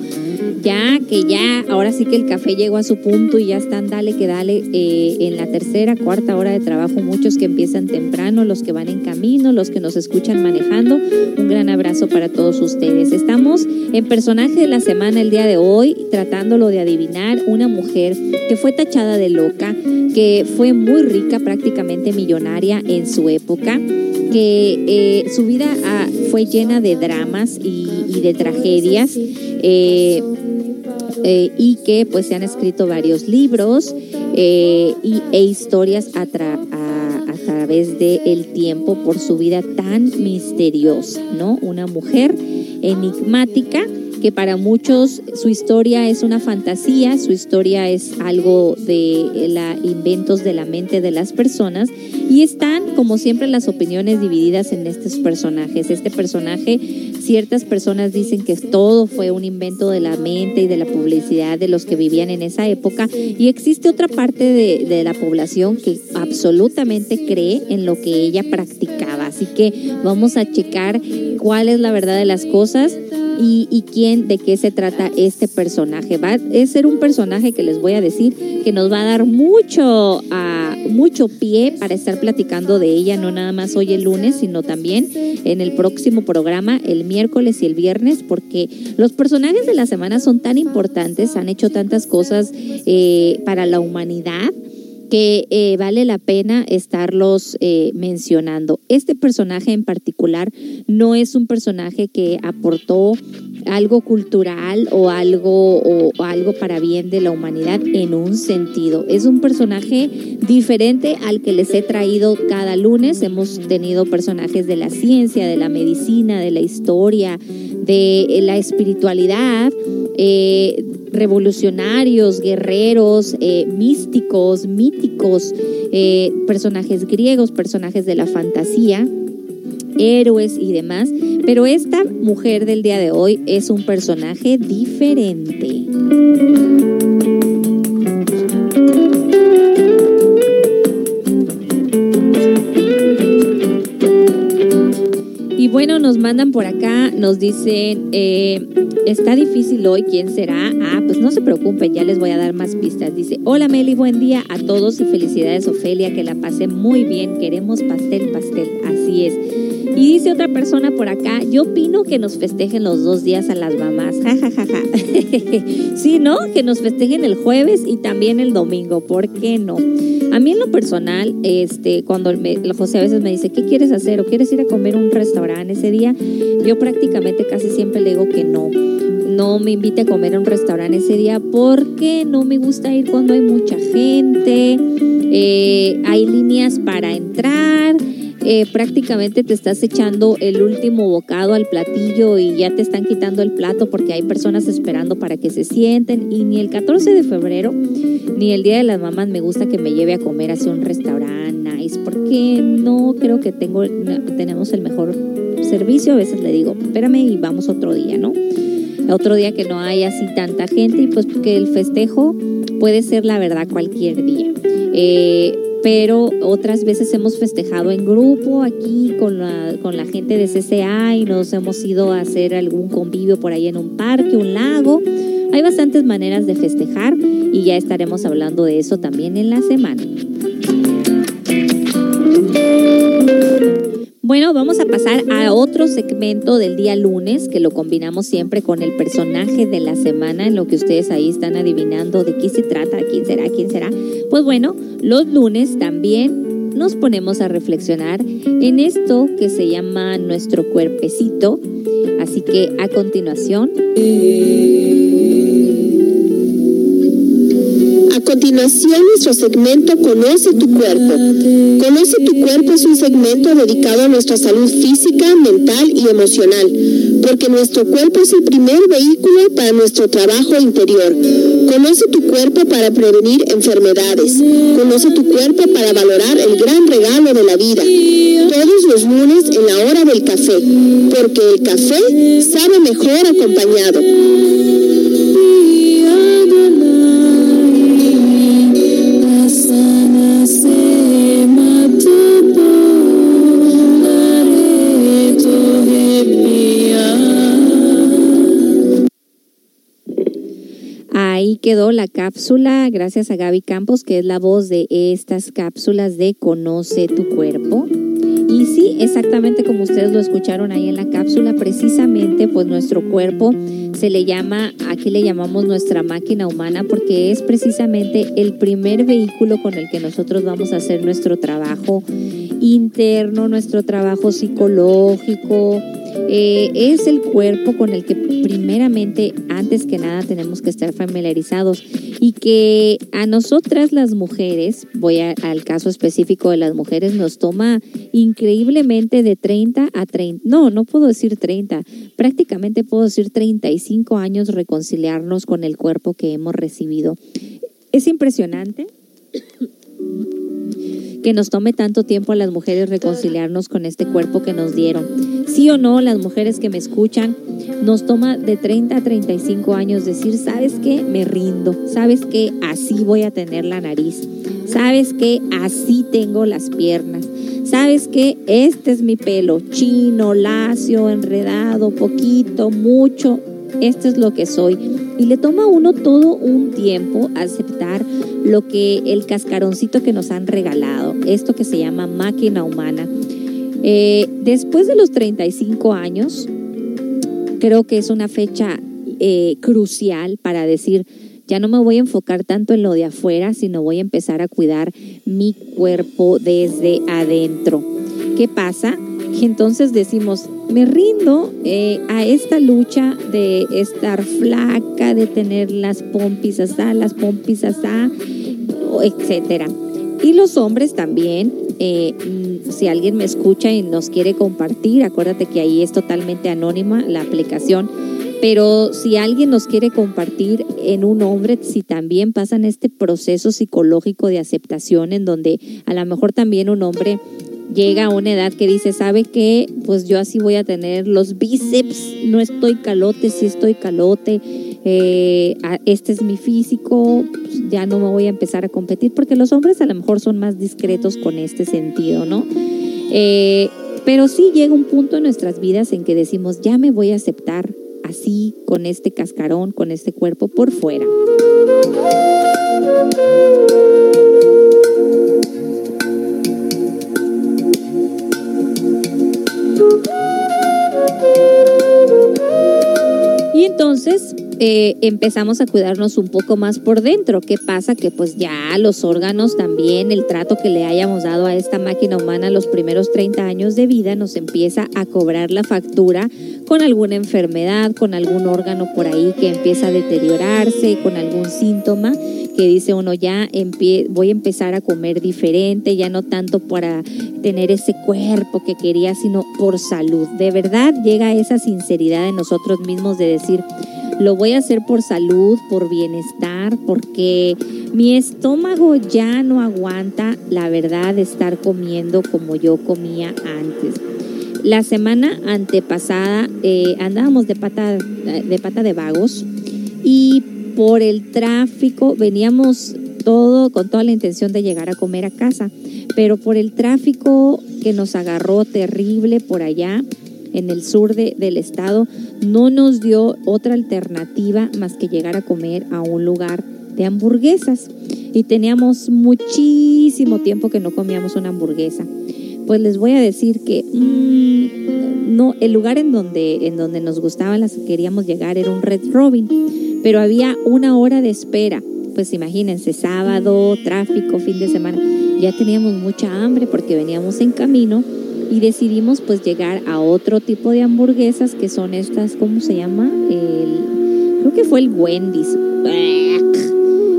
ya que ya, ahora sí que el café llegó a su punto y ya están, dale que dale, eh, en la tercera, cuarta hora de trabajo, muchos que empiezan temprano, los que van en camino, los que nos escuchan manejando. Un gran abrazo para todos ustedes. Estamos en personaje de la semana el día de hoy, tratándolo de adivinar, una mujer que fue tachada de loca, que fue muy rica, prácticamente millonaria en su época, que eh, su vida ah, fue llena de dramas y, de tragedias. Eh, eh, y que pues se han escrito varios libros y, e historias a, través del tiempo por su vida tan misteriosa, ¿no? Una mujer enigmática que para muchos su historia es una fantasía, su historia es algo de la inventos de la mente de las personas y están como siempre las opiniones divididas en estos personajes. Este personaje, ciertas personas dicen que todo fue un invento de la mente y de la publicidad de los que vivían en esa época y existe otra parte de, de la población que absolutamente cree en lo que ella practicaba. Así que vamos a checar cuál es la verdad de las cosas y, quién, de qué se trata este personaje. Va a ser un personaje que les voy a decir que nos va a dar mucho, mucho pie para estar platicando de ella, no nada más hoy el lunes, sino también en el próximo programa, el miércoles y el viernes, porque los personajes de la semana son tan importantes, han hecho tantas cosas eh, para la humanidad que eh, vale la pena estarlos eh, mencionando. Este personaje en particular no es un personaje que aportó algo cultural o algo o, algo para bien de la humanidad en un sentido. Es un personaje diferente al que les he traído cada lunes. Hemos tenido personajes de la ciencia, de la medicina, de la historia, de la espiritualidad, eh, revolucionarios, guerreros, eh, místicos, míticos, eh, personajes griegos, personajes de la fantasía, héroes y demás. Pero esta mujer del día de hoy es un personaje diferente. Y bueno, nos mandan por acá, nos dicen, eh, está difícil hoy, ¿quién será? Ah, pues no se preocupen, ya les voy a dar más pistas. Dice, hola Meli, buen día a todos y felicidades Ofelia, que la pasé muy bien, queremos pastel, pastel, así es. Y dice otra persona por acá, yo opino que nos festejen los dos días a las mamás, ja, ja, ja, ja. sí, ¿no? Que nos festejen el jueves y también el domingo, ¿por qué no? A mí en lo personal, este, cuando José a veces me dice, ¿qué quieres hacer? ¿O quieres ir a comer un restaurante ese día? Yo prácticamente casi siempre le digo que no. No me invite a comer a un restaurante ese día porque no me gusta ir cuando hay mucha gente, eh, hay líneas para entrar eh, prácticamente te estás echando el último bocado al platillo y ya te están quitando el plato porque hay personas esperando para que se sienten y ni el 14 de febrero ni el Día de las Mamás me gusta que me lleve a comer hacia un restaurante nice porque no creo que tengo, tenemos el mejor servicio. A veces le digo, espérame y vamos otro día, ¿no? Otro día que no haya así tanta gente y pues porque el festejo puede ser la verdad cualquier día. Eh, pero otras veces hemos festejado en grupo aquí con la, con la gente de CCA y nos hemos ido a hacer algún convivio por ahí en un parque, un lago. Hay bastantes maneras de festejar y ya estaremos hablando de eso también en la semana. Bueno, vamos a pasar a otro segmento del día lunes que lo combinamos siempre con el personaje de la semana, en lo que ustedes ahí están adivinando de qué se trata, quién será, quién será. Pues bueno, los lunes también nos ponemos a reflexionar en esto que se llama nuestro cuerpecito. Así que a continuación... A continuación, nuestro segmento Conoce tu cuerpo. Conoce tu cuerpo es un segmento dedicado a nuestra salud física, mental y emocional, porque nuestro cuerpo es el primer vehículo para nuestro trabajo interior. Conoce tu cuerpo para prevenir enfermedades. Conoce tu cuerpo para valorar el gran regalo de la vida. Todos los lunes en la hora del café, porque el café sabe mejor acompañado. Quedó la cápsula, gracias a Gaby Campos, que es la voz de estas cápsulas de Conoce tu cuerpo. Y sí, exactamente como ustedes lo escucharon ahí en la cápsula, precisamente pues nuestro cuerpo se le llama, aquí le llamamos nuestra máquina humana porque es precisamente el primer vehículo con el que nosotros vamos a hacer nuestro trabajo interno, nuestro trabajo psicológico, Eh, es el cuerpo con el que primeramente, antes que nada, tenemos que estar familiarizados y que a nosotras las mujeres, voy al caso específico de las mujeres, nos toma increíblemente de 30 a 30, no, no puedo decir 30, prácticamente puedo decir 35 años reconciliarnos con el cuerpo que hemos recibido. Es impresionante que nos tome tanto tiempo a las mujeres reconciliarnos con este cuerpo que nos dieron. Sí o no, las mujeres que me escuchan, nos toma de 30 a 35 años decir, ¿sabes qué? Me rindo. ¿Sabes qué? Así voy a tener la nariz. ¿Sabes qué? Así tengo las piernas. ¿Sabes qué? Este es mi pelo, chino, lacio, enredado, poquito, mucho. Este es lo que soy. Y le toma a uno todo un tiempo aceptar lo que el cascaroncito que nos han regalado, esto que se llama máquina humana. Eh, después de los 35 años, creo que es una fecha eh, crucial para decir, ya no me voy a enfocar tanto en lo de afuera, sino voy a empezar a cuidar mi cuerpo desde adentro. ¿Qué pasa? Que entonces decimos, me rindo eh, a esta lucha de estar flaca, de tener las pompis así, las pompis así, etcétera. Y los hombres también, eh, mm, si alguien me escucha y nos quiere compartir, acuérdate que ahí es totalmente anónima la aplicación, pero si alguien nos quiere compartir en un hombre, si también pasan este proceso psicológico de aceptación en donde a lo mejor también un hombre llega a una edad que dice, ¿sabe qué? Pues yo así voy a tener los bíceps, no estoy calote, si estoy calote, eh, este es mi físico, pues ya no me voy a empezar a competir, porque los hombres a lo mejor son más discretos con este sentido, ¿no? Eh, pero sí llega un punto en nuestras vidas en que decimos, ya me voy a aceptar así, con este cascarón, con este cuerpo por fuera. Y entonces eh, empezamos a cuidarnos un poco más por dentro. ¿Qué pasa? Que pues ya los órganos también, el trato que le hayamos dado a esta máquina humana los primeros 30 años de vida nos empieza a cobrar la factura con alguna enfermedad, con algún órgano por ahí que empieza a deteriorarse, con algún síntoma que dice uno ya voy a empezar a comer diferente, ya no tanto para tener ese cuerpo que quería, sino por salud. De verdad llega esa sinceridad de nosotros mismos de decir, lo voy a hacer por salud, por bienestar, porque mi estómago ya no aguanta la verdad estar comiendo como yo comía antes. La semana antepasada eh, andábamos de pata, de pata de vagos y por el tráfico veníamos todo con toda la intención de llegar a comer a casa, pero por el tráfico que nos agarró terrible por allá, en el sur del estado, no nos dio otra alternativa más que llegar a comer a un lugar de hamburguesas. Y teníamos muchísimo tiempo que no comíamos una hamburguesa. Pues les voy a decir que mm, no, el lugar en donde, en donde nos gustaban las que queríamos llegar era un Red Robin, pero había una hora de espera. Pues imagínense, sábado, tráfico, fin de semana. Ya teníamos mucha hambre porque veníamos en camino y decidimos pues llegar a otro tipo de hamburguesas que son estas, ¿cómo se llama? El, creo que fue el Wendy's.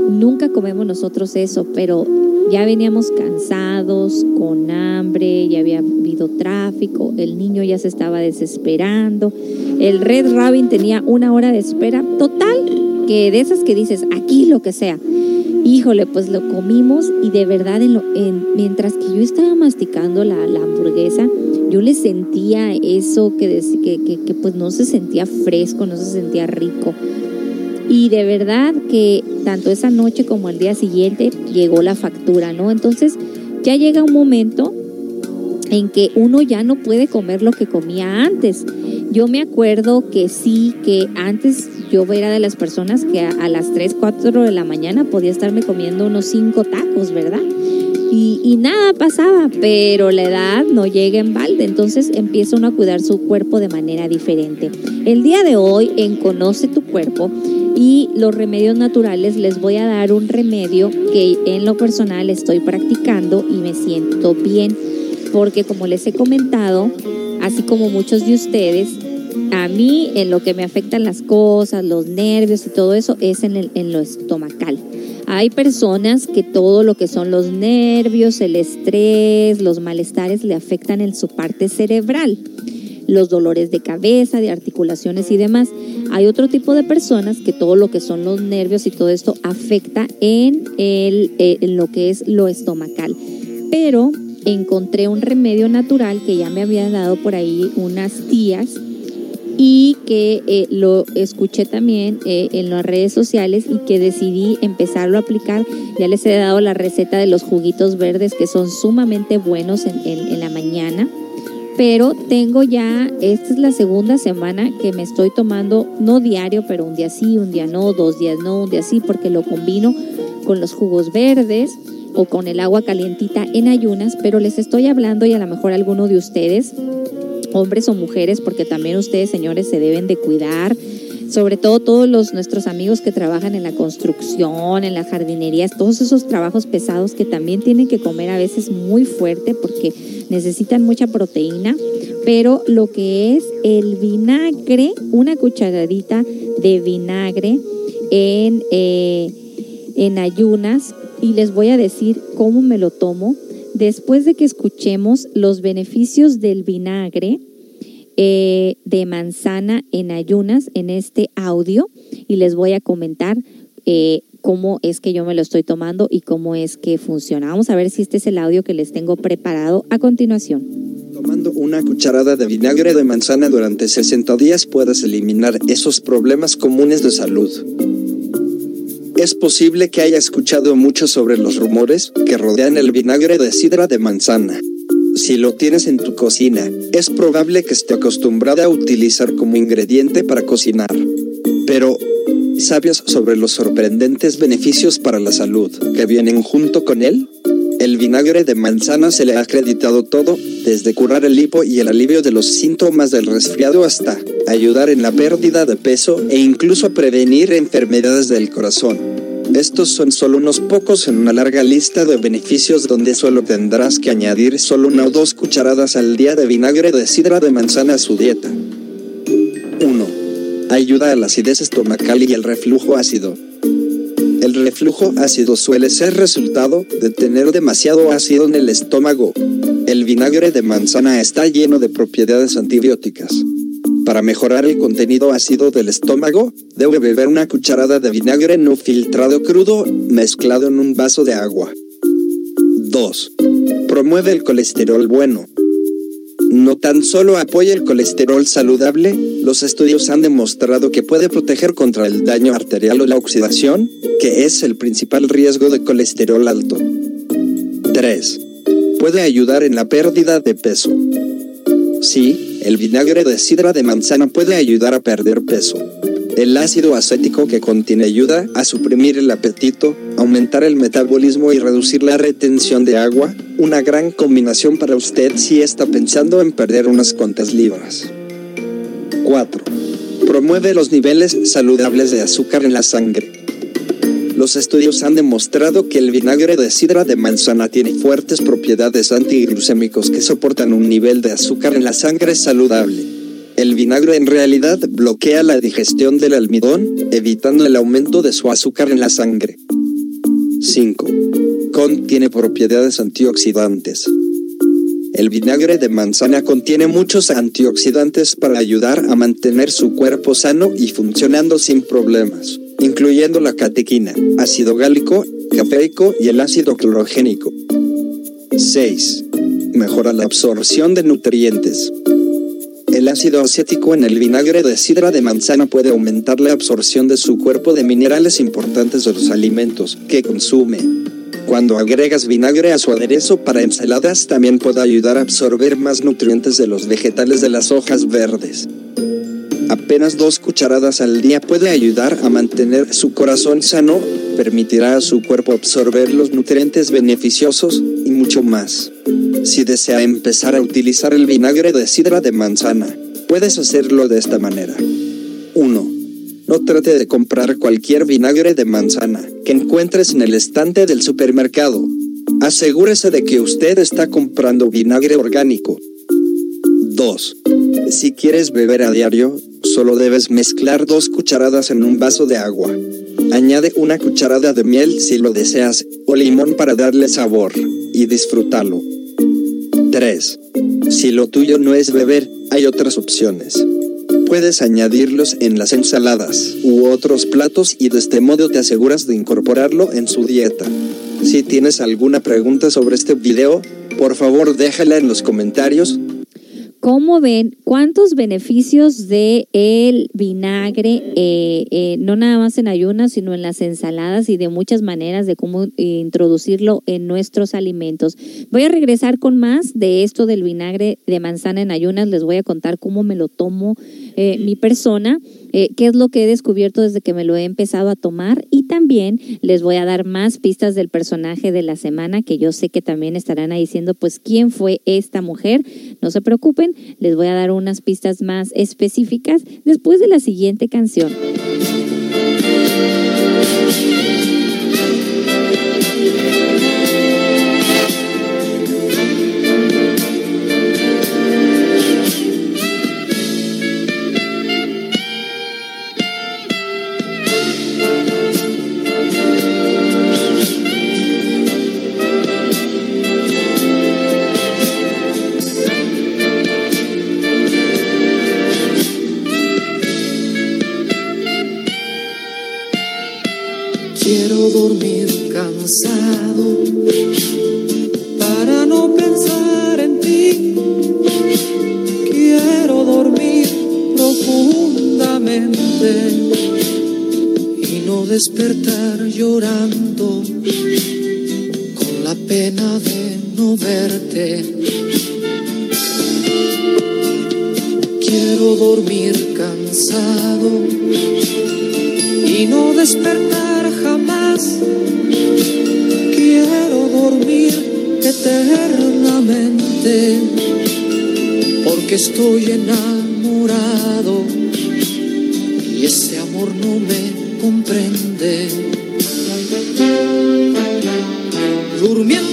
Nunca comemos nosotros eso, pero ya veníamos cansados, con hambre, ya había habido tráfico, el niño ya se estaba desesperando, el Red Robin tenía una hora de espera total, que de esas que dices, aquí lo que sea. Híjole, pues lo comimos y de verdad, en mientras que yo estaba masticando la, hamburguesa, yo le sentía eso que, que, que, pues no se sentía fresco, no se sentía rico. Y de verdad que tanto esa noche como el día siguiente llegó la factura, ¿no? Entonces ya llega un momento en que uno ya no puede comer lo que comía antes. Yo me acuerdo que sí, que antes yo era de las personas que a, las 3, 4 de la mañana podía estarme comiendo unos 5 tacos, ¿verdad? Y, y, nada pasaba, pero la edad no llega en balde, entonces empieza uno a cuidar su cuerpo de manera diferente. El día de hoy en Conoce tu cuerpo y los remedios naturales les voy a dar un remedio que en lo personal estoy practicando y me siento bien, porque como les he comentado, así como muchos de ustedes, a mí en lo que me afectan las cosas, los nervios y todo eso es en, lo estomacal. Hay personas que todo lo que son los nervios, el estrés, los malestares le afectan en su parte cerebral, los dolores de cabeza, de articulaciones y demás. Hay otro tipo de personas que todo lo que son los nervios y todo esto afecta en, el, eh, en lo que es lo estomacal. Pero encontré un remedio natural que ya me habían dado por ahí unas tías y que eh, lo escuché también eh, en las redes sociales y que decidí empezarlo a aplicar. Ya les he dado la receta de los juguitos verdes que son sumamente buenos en, en la mañana. Pero tengo ya, esta es la segunda semana que me estoy tomando, no diario, pero un día sí, un día no, dos días no, un día sí, porque lo combino con los jugos verdes o con el agua calientita en ayunas, pero les estoy hablando y a lo mejor alguno de ustedes hombres o mujeres, porque también ustedes, señores, se deben de cuidar. Sobre todo todos los, nuestros amigos que trabajan en la construcción, en las jardinerías, todos esos trabajos pesados que también tienen que comer a veces muy fuerte porque necesitan mucha proteína. Pero lo que es el vinagre, una cucharadita de vinagre en, eh, en ayunas, y les voy a decir cómo me lo tomo después de que escuchemos los beneficios del vinagre eh, de manzana en ayunas en este audio y les voy a comentar eh, cómo es que yo me lo estoy tomando y cómo es que funciona. Vamos a ver si este es el audio que les tengo preparado a continuación. Tomando una cucharada de vinagre de manzana durante 60 días puedes eliminar esos problemas comunes de salud. Es posible que haya escuchado mucho sobre los rumores que rodean el vinagre de sidra de manzana. Si lo tienes en tu cocina, es probable que esté acostumbrada a utilizar como ingrediente para cocinar. Pero, ¿sabes sobre los sorprendentes beneficios para la salud que vienen junto con él? El vinagre de manzana se le ha acreditado todo, desde curar el hipo y el alivio de los síntomas del resfriado hasta ayudar en la pérdida de peso e incluso prevenir enfermedades del corazón. Estos son solo unos pocos en una larga lista de beneficios donde solo tendrás que añadir solo una o dos cucharadas al día de vinagre de sidra de manzana a su dieta. 1. Ayuda a la acidez estomacal y el reflujo ácido. El reflujo ácido suele ser resultado de tener demasiado ácido en el estómago. El vinagre de manzana está lleno de propiedades antibióticas. Para mejorar el contenido ácido del estómago, debe beber una cucharada de vinagre no filtrado crudo mezclado en un vaso de agua. 2. Promueve el colesterol bueno. No tan solo apoya el colesterol saludable, los estudios han demostrado que puede proteger contra el daño arterial o la oxidación, que es el principal riesgo de colesterol alto. 3. Puede ayudar en la pérdida de peso. Sí, el vinagre de sidra de manzana puede ayudar a perder peso. El ácido acético que contiene ayuda a suprimir el apetito, aumentar el metabolismo y reducir la retención de agua, una gran combinación para usted si está pensando en perder unas cuantas libras. 4. Promueve los niveles saludables de azúcar en la sangre. Los estudios han demostrado que el vinagre de sidra de manzana tiene fuertes propiedades antiglucémicos que soportan un nivel de azúcar en la sangre saludable. El vinagre en realidad bloquea la digestión del almidón, evitando el aumento de su azúcar en la sangre. 5. Contiene propiedades antioxidantes. El vinagre de manzana contiene muchos antioxidantes para ayudar a mantener su cuerpo sano y funcionando sin problemas, incluyendo la catequina, ácido gálico, cafeico y el ácido clorogénico. 6. Mejora la absorción de nutrientes. El ácido acético en el vinagre de sidra de manzana puede aumentar la absorción de su cuerpo de minerales importantes de los alimentos que consume. Cuando agregas vinagre a su aderezo para ensaladas también puede ayudar a absorber más nutrientes de los vegetales de las hojas verdes. Apenas dos cucharadas al día puede ayudar a mantener su corazón sano, permitirá a su cuerpo absorber los nutrientes beneficiosos y mucho más. Si desea empezar a utilizar el vinagre de sidra de manzana, puedes hacerlo de esta manera. 1. No trate de comprar cualquier vinagre de manzana que encuentres en el estante del supermercado. Asegúrese de que usted está comprando vinagre orgánico. 2. Si quieres beber a diario, solo debes mezclar dos cucharadas en un vaso de agua. Añade una cucharada de miel si lo deseas, o limón para darle sabor, y disfrútalo. 3. Si lo tuyo no es beber, hay otras opciones. Puedes añadirlos en las ensaladas u otros platos y de este modo te aseguras de incorporarlo en su dieta. Si tienes alguna pregunta sobre este video, por favor déjala en los comentarios ¿Cómo ven cuántos beneficios de el vinagre, eh, eh, no nada más en ayunas, sino en las ensaladas y de muchas maneras de cómo introducirlo en nuestros alimentos? Voy a regresar con más de esto del vinagre de manzana en ayunas. Les voy a contar cómo me lo tomo eh, mi persona. Eh, qué es lo que he descubierto desde que me lo he empezado a tomar y también les voy a dar más pistas del personaje de la semana que yo sé que también estarán ahí diciendo pues quién fue esta mujer. No se preocupen, les voy a dar unas pistas más específicas después de la siguiente canción. Dormir cansado para no pensar en ti. Quiero dormir profundamente y no despertar llorando con la pena de no verte. Quiero dormir cansado y no despertar jamás. Quiero dormir eternamente porque estoy enamorado y ese amor no me comprende. Durmiendo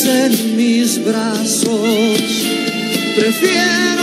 en mis brazos. Prefiero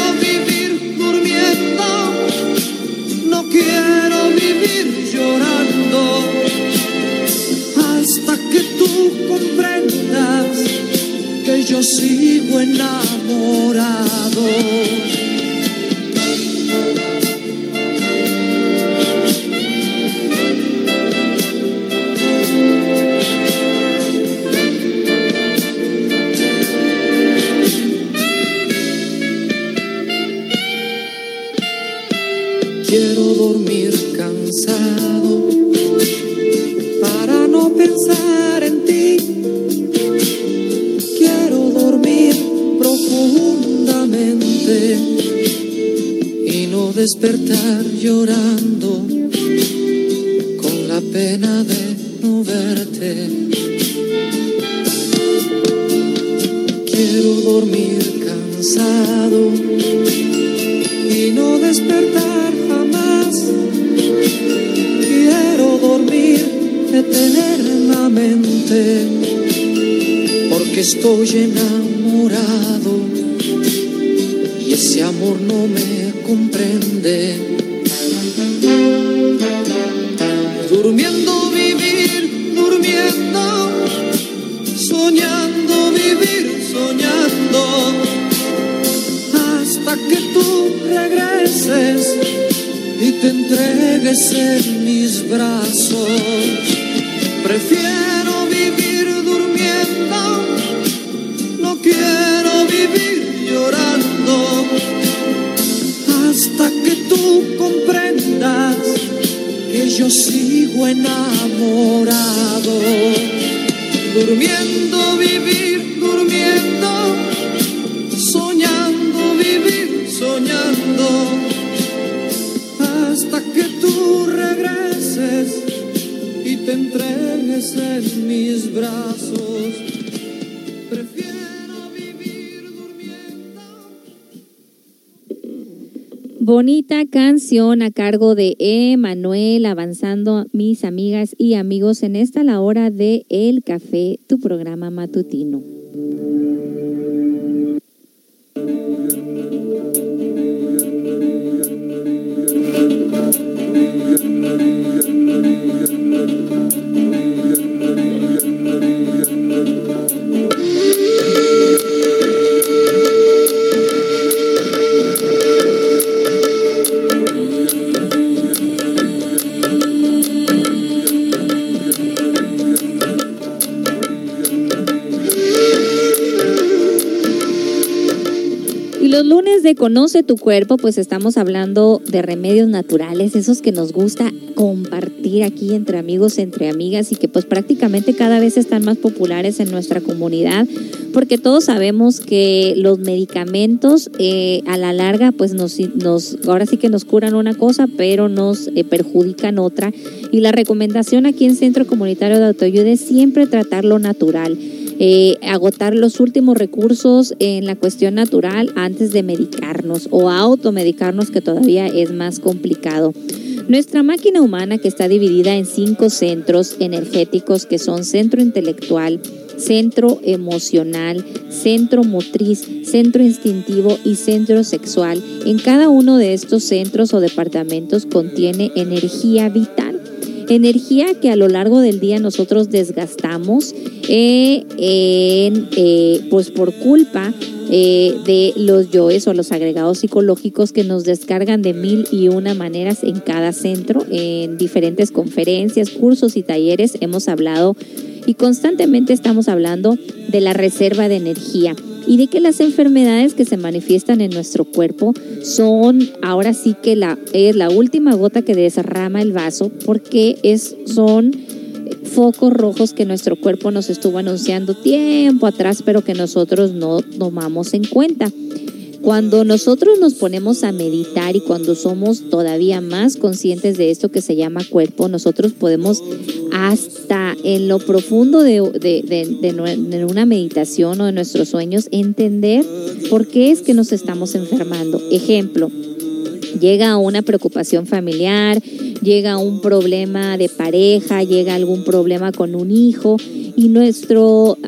a cargo de Emanuel, avanzando mis amigas y amigos en esta la hora de El Café, tu programa matutino. Lunes de Conoce tu cuerpo, pues estamos hablando de remedios naturales, esos que nos gusta compartir aquí entre amigos, entre amigas y que pues prácticamente cada vez están más populares en nuestra comunidad, porque todos sabemos que los medicamentos eh, a la larga pues nos, nos, ahora sí que nos curan una cosa, pero nos eh, perjudican otra. Y la recomendación aquí en Centro Comunitario de Autoayuda es siempre tratar lo natural eh, agotar los últimos recursos en la cuestión natural antes de medicarnos o automedicarnos, que todavía es más complicado. Nuestra máquina humana, que está dividida en cinco centros energéticos, que son centro intelectual, centro emocional, centro motriz, centro instintivo y centro sexual. En cada uno de estos centros o departamentos contiene energía vital energía que a lo largo del día nosotros desgastamos eh, eh, pues por culpa eh, de los yoes o los agregados psicológicos que nos descargan de mil y una maneras en cada centro, en diferentes conferencias, cursos y talleres. Hemos hablado y constantemente estamos hablando de la reserva de energía y de que las enfermedades que se manifiestan en nuestro cuerpo son ahora sí que la, es la última gota que desarrama el vaso porque es, son focos rojos que nuestro cuerpo nos estuvo anunciando tiempo atrás, pero que nosotros no tomamos en cuenta. Cuando nosotros nos ponemos a meditar y cuando somos todavía más conscientes de esto que se llama cuerpo, nosotros podemos hasta en lo profundo de, de, una meditación o de nuestros sueños entender por qué es que nos estamos enfermando. Ejemplo, llega una preocupación familiar, llega un problema de pareja, llega algún problema con un hijo y nuestra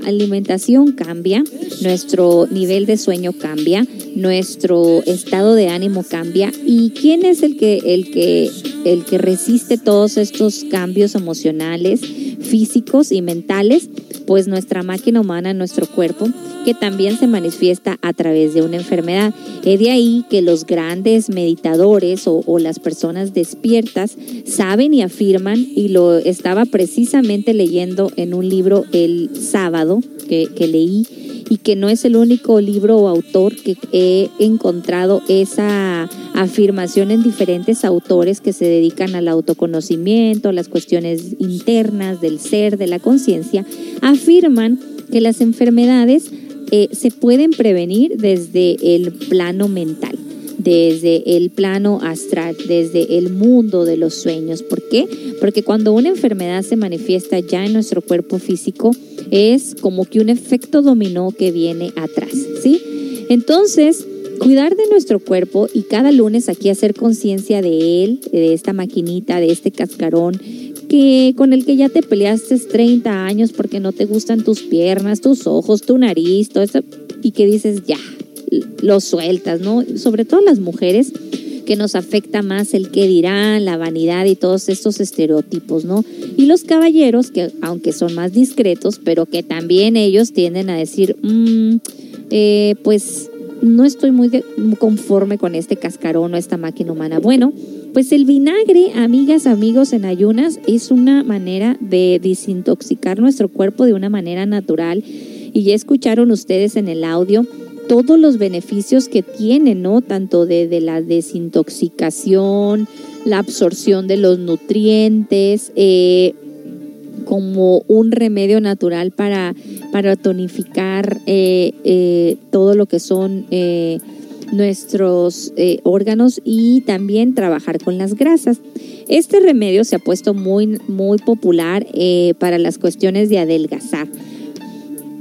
alimentación cambia, nuestro nivel de sueño cambia, nuestro estado de ánimo cambia. Y quién es el que el que el que resiste todos estos cambios emocionales, físicos y mentales, pues nuestra máquina humana, nuestro cuerpo, que también se manifiesta a través de una enfermedad. Es de ahí que los grandes meditadores o, las personas despiertas saben y afirman, y lo estaba precisamente leyendo en un libro el sábado que leí, y que no es el único libro o autor que he encontrado esa afirmación en diferentes autores que se dedican al autoconocimiento, las cuestiones internas del ser, de la conciencia, afirman que las enfermedades eh, se pueden prevenir desde el plano mental desde el plano astral, desde el mundo de los sueños. ¿Por qué? Porque cuando una enfermedad se manifiesta ya en nuestro cuerpo físico, es como que un efecto dominó que viene atrás, ¿sí? Entonces, cuidar de nuestro cuerpo y cada lunes aquí hacer conciencia de él, de esta maquinita, de este cascarón, que con el que ya te peleaste 30 años porque no te gustan tus piernas, tus ojos, tu nariz, todo eso, y que dices, ya, lo sueltas, ¿no? Sobre todo las mujeres que nos afecta más el qué dirán, la vanidad y todos estos estereotipos, ¿no? Y los caballeros, que aunque son más discretos, pero que también ellos tienden a decir, mm, eh, pues no estoy muy conforme con este cascarón o esta máquina humana. Bueno, pues el vinagre, amigas, amigos, en ayunas es una manera de desintoxicar nuestro cuerpo de una manera natural. Y ya escucharon ustedes en el audio todos los beneficios que tiene, ¿no? Tanto de, la desintoxicación, la absorción de los nutrientes, eh, como un remedio natural para, para tonificar eh, eh, todo lo que son nuestros órganos y también trabajar con las grasas. Este remedio se ha puesto muy, muy popular para las cuestiones de adelgazar.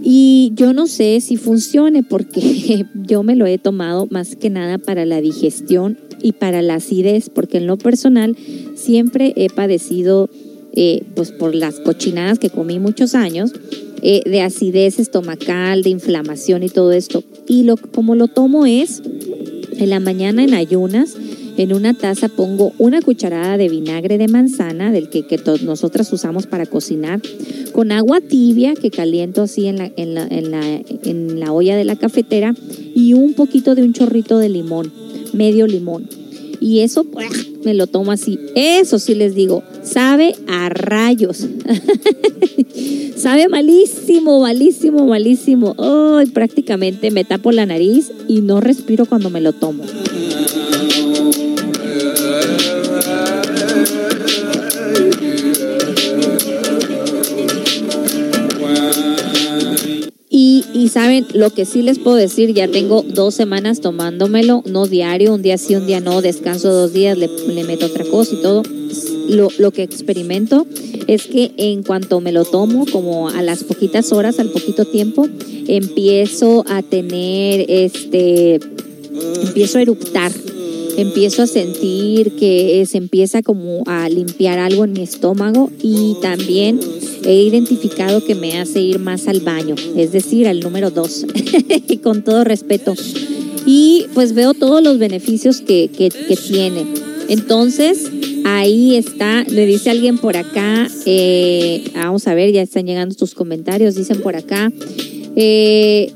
Y yo no sé si funcione porque yo me lo he tomado más que nada para la digestión y para la acidez, porque en lo personal siempre he padecido, eh, pues por las cochinadas que comí muchos años, eh, de acidez estomacal, de inflamación y todo esto. Y lo, como lo tomo es en la mañana en ayunas, en una taza pongo una cucharada de vinagre de manzana, del que, que nosotras usamos para cocinar, con agua tibia que caliento así en la, en, la, en, la, en la olla de la cafetera y un poquito de un chorrito de limón, medio limón. Y eso me lo tomo así. Eso sí les digo, sabe a rayos. sabe malísimo, malísimo, malísimo. Ay, prácticamente me tapo la nariz y no respiro cuando me lo tomo. Y, saben, lo que sí les puedo decir, ya tengo dos semanas tomándomelo, no diario, un día sí, un día no, descanso dos días, le, meto otra cosa y todo. Lo, lo, que experimento es que en cuanto me lo tomo, como a las poquitas horas, al poquito tiempo, empiezo a tener este, empiezo a eruptar empiezo a sentir que se empieza como a limpiar algo en mi estómago y también he identificado que me hace ir más al baño, es decir, al número dos, con todo respeto. Y pues veo todos los beneficios que, que, tiene. Entonces, ahí está, le dice alguien por acá, eh, vamos a ver, ya están llegando tus comentarios, dicen por acá. Eh,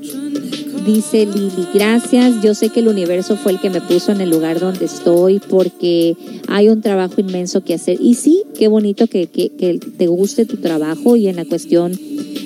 Dice Lili, gracias. Yo sé que el universo fue el que me puso en el lugar donde estoy porque hay un trabajo inmenso que hacer. Y sí, qué bonito que, te guste tu trabajo y en la cuestión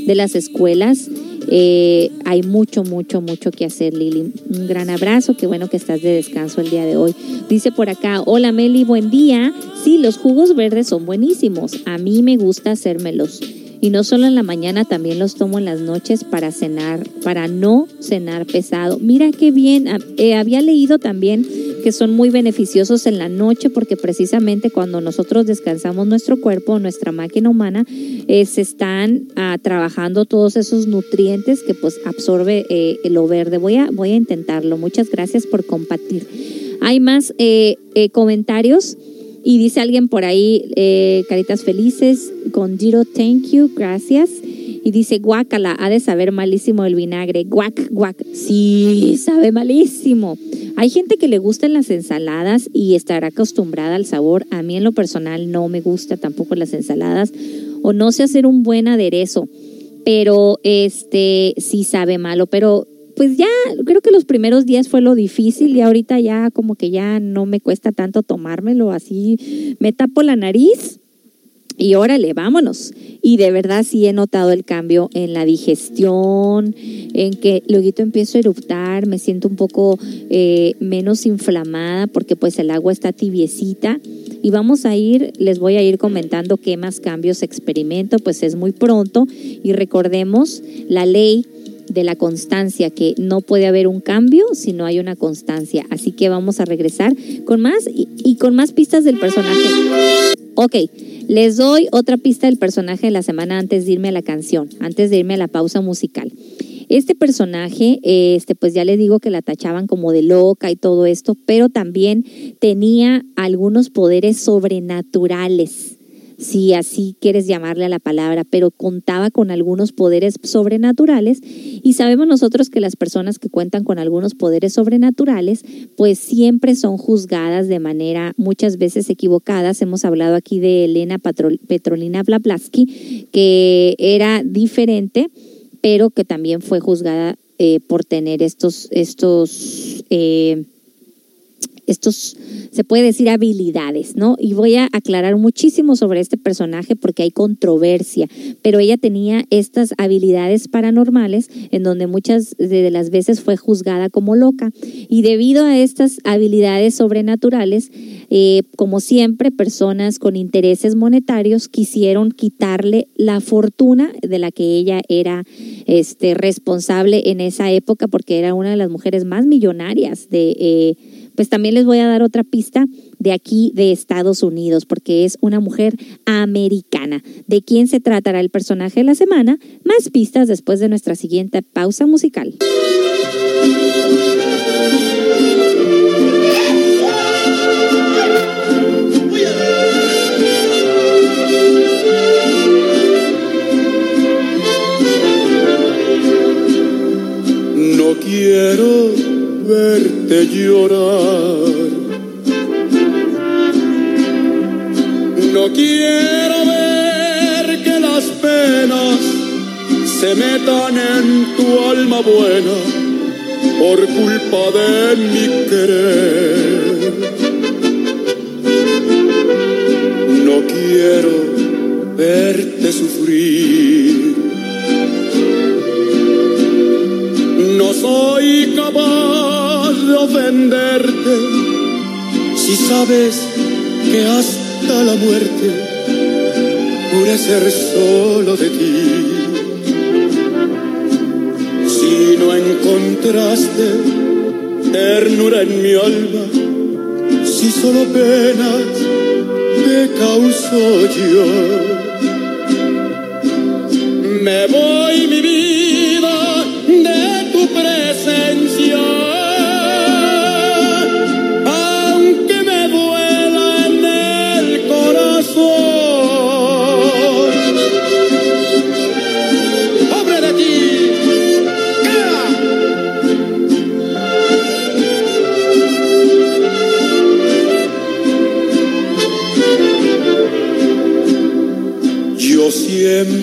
de las escuelas. Eh, hay mucho, mucho, mucho que hacer, Lili. Un gran abrazo, qué bueno que estás de descanso el día de hoy. Dice por acá, hola Meli, buen día. Sí, los jugos verdes son buenísimos. A mí me gusta hacérmelos. Y no solo en la mañana, también los tomo en las noches para cenar, para no cenar pesado. Mira qué bien, ah, eh, había leído también que son muy beneficiosos en la noche porque precisamente cuando nosotros descansamos nuestro cuerpo, nuestra máquina humana, eh, se están ah, trabajando todos esos nutrientes que pues absorbe eh, lo verde. Voy a, voy a intentarlo. Muchas gracias por compartir. Hay más comentarios. Y dice alguien por ahí, eh, caritas felices, con Giro, thank you, gracias. Y dice, guácala, ha de saber malísimo el vinagre. Guac, guac. Sí, sabe malísimo. Hay gente que le gustan las ensaladas y estará acostumbrada al sabor. A mí en lo personal no me gusta tampoco las ensaladas o no sé hacer un buen aderezo. Pero este sí sabe malo. Pero pues ya creo que los primeros días fue lo difícil y ahorita ya como que ya no me cuesta tanto tomármelo así. Me tapo la nariz y órale, vámonos. Y de verdad sí he notado el cambio en la digestión, en que luego empiezo a eruptar, me siento un poco eh, menos inflamada porque pues el agua está tibiecita. Y vamos a ir, les voy a ir comentando qué más cambios experimento, pues es muy pronto. Y recordemos la ley de la constancia, que no puede haber un cambio si no hay una constancia. Así que vamos a regresar con más y, con más pistas del personaje. Ok, les doy otra pista del personaje de la semana antes de irme a la canción, antes de irme a la pausa musical. Este personaje, este, pues ya le digo que la tachaban como de loca y todo esto, pero también tenía algunos poderes sobrenaturales si así quieres llamarle a la palabra, pero contaba con algunos poderes sobrenaturales y sabemos nosotros que las personas que cuentan con algunos poderes sobrenaturales pues siempre son juzgadas de manera muchas veces equivocadas. Hemos hablado aquí de Elena Petrolina Blavatsky que era diferente pero que también fue juzgada eh, por tener estos, estos eh, estos, se puede decir, habilidades, ¿no? Y voy a aclarar muchísimo sobre este personaje porque hay controversia, pero ella tenía estas habilidades paranormales en donde muchas de las veces fue juzgada como loca. Y debido a estas habilidades sobrenaturales, eh, como siempre, personas con intereses monetarios quisieron quitarle la fortuna de la que ella era este, responsable en esa época porque era una de las mujeres más millonarias de... Eh, pues también les voy a dar otra pista de aquí de Estados Unidos, porque es una mujer americana. ¿De quién se tratará el personaje de la semana? Más pistas después de nuestra siguiente pausa musical. No quiero llorar. No quiero ver que las penas se metan en tu alma buena por culpa de mi querer. No quiero verte sufrir. No soy capaz de ofenderte si sabes que hasta la muerte pude ser solo de ti. Si no encontraste ternura en mi alma, si solo penas te causo yo. Me voy mi vida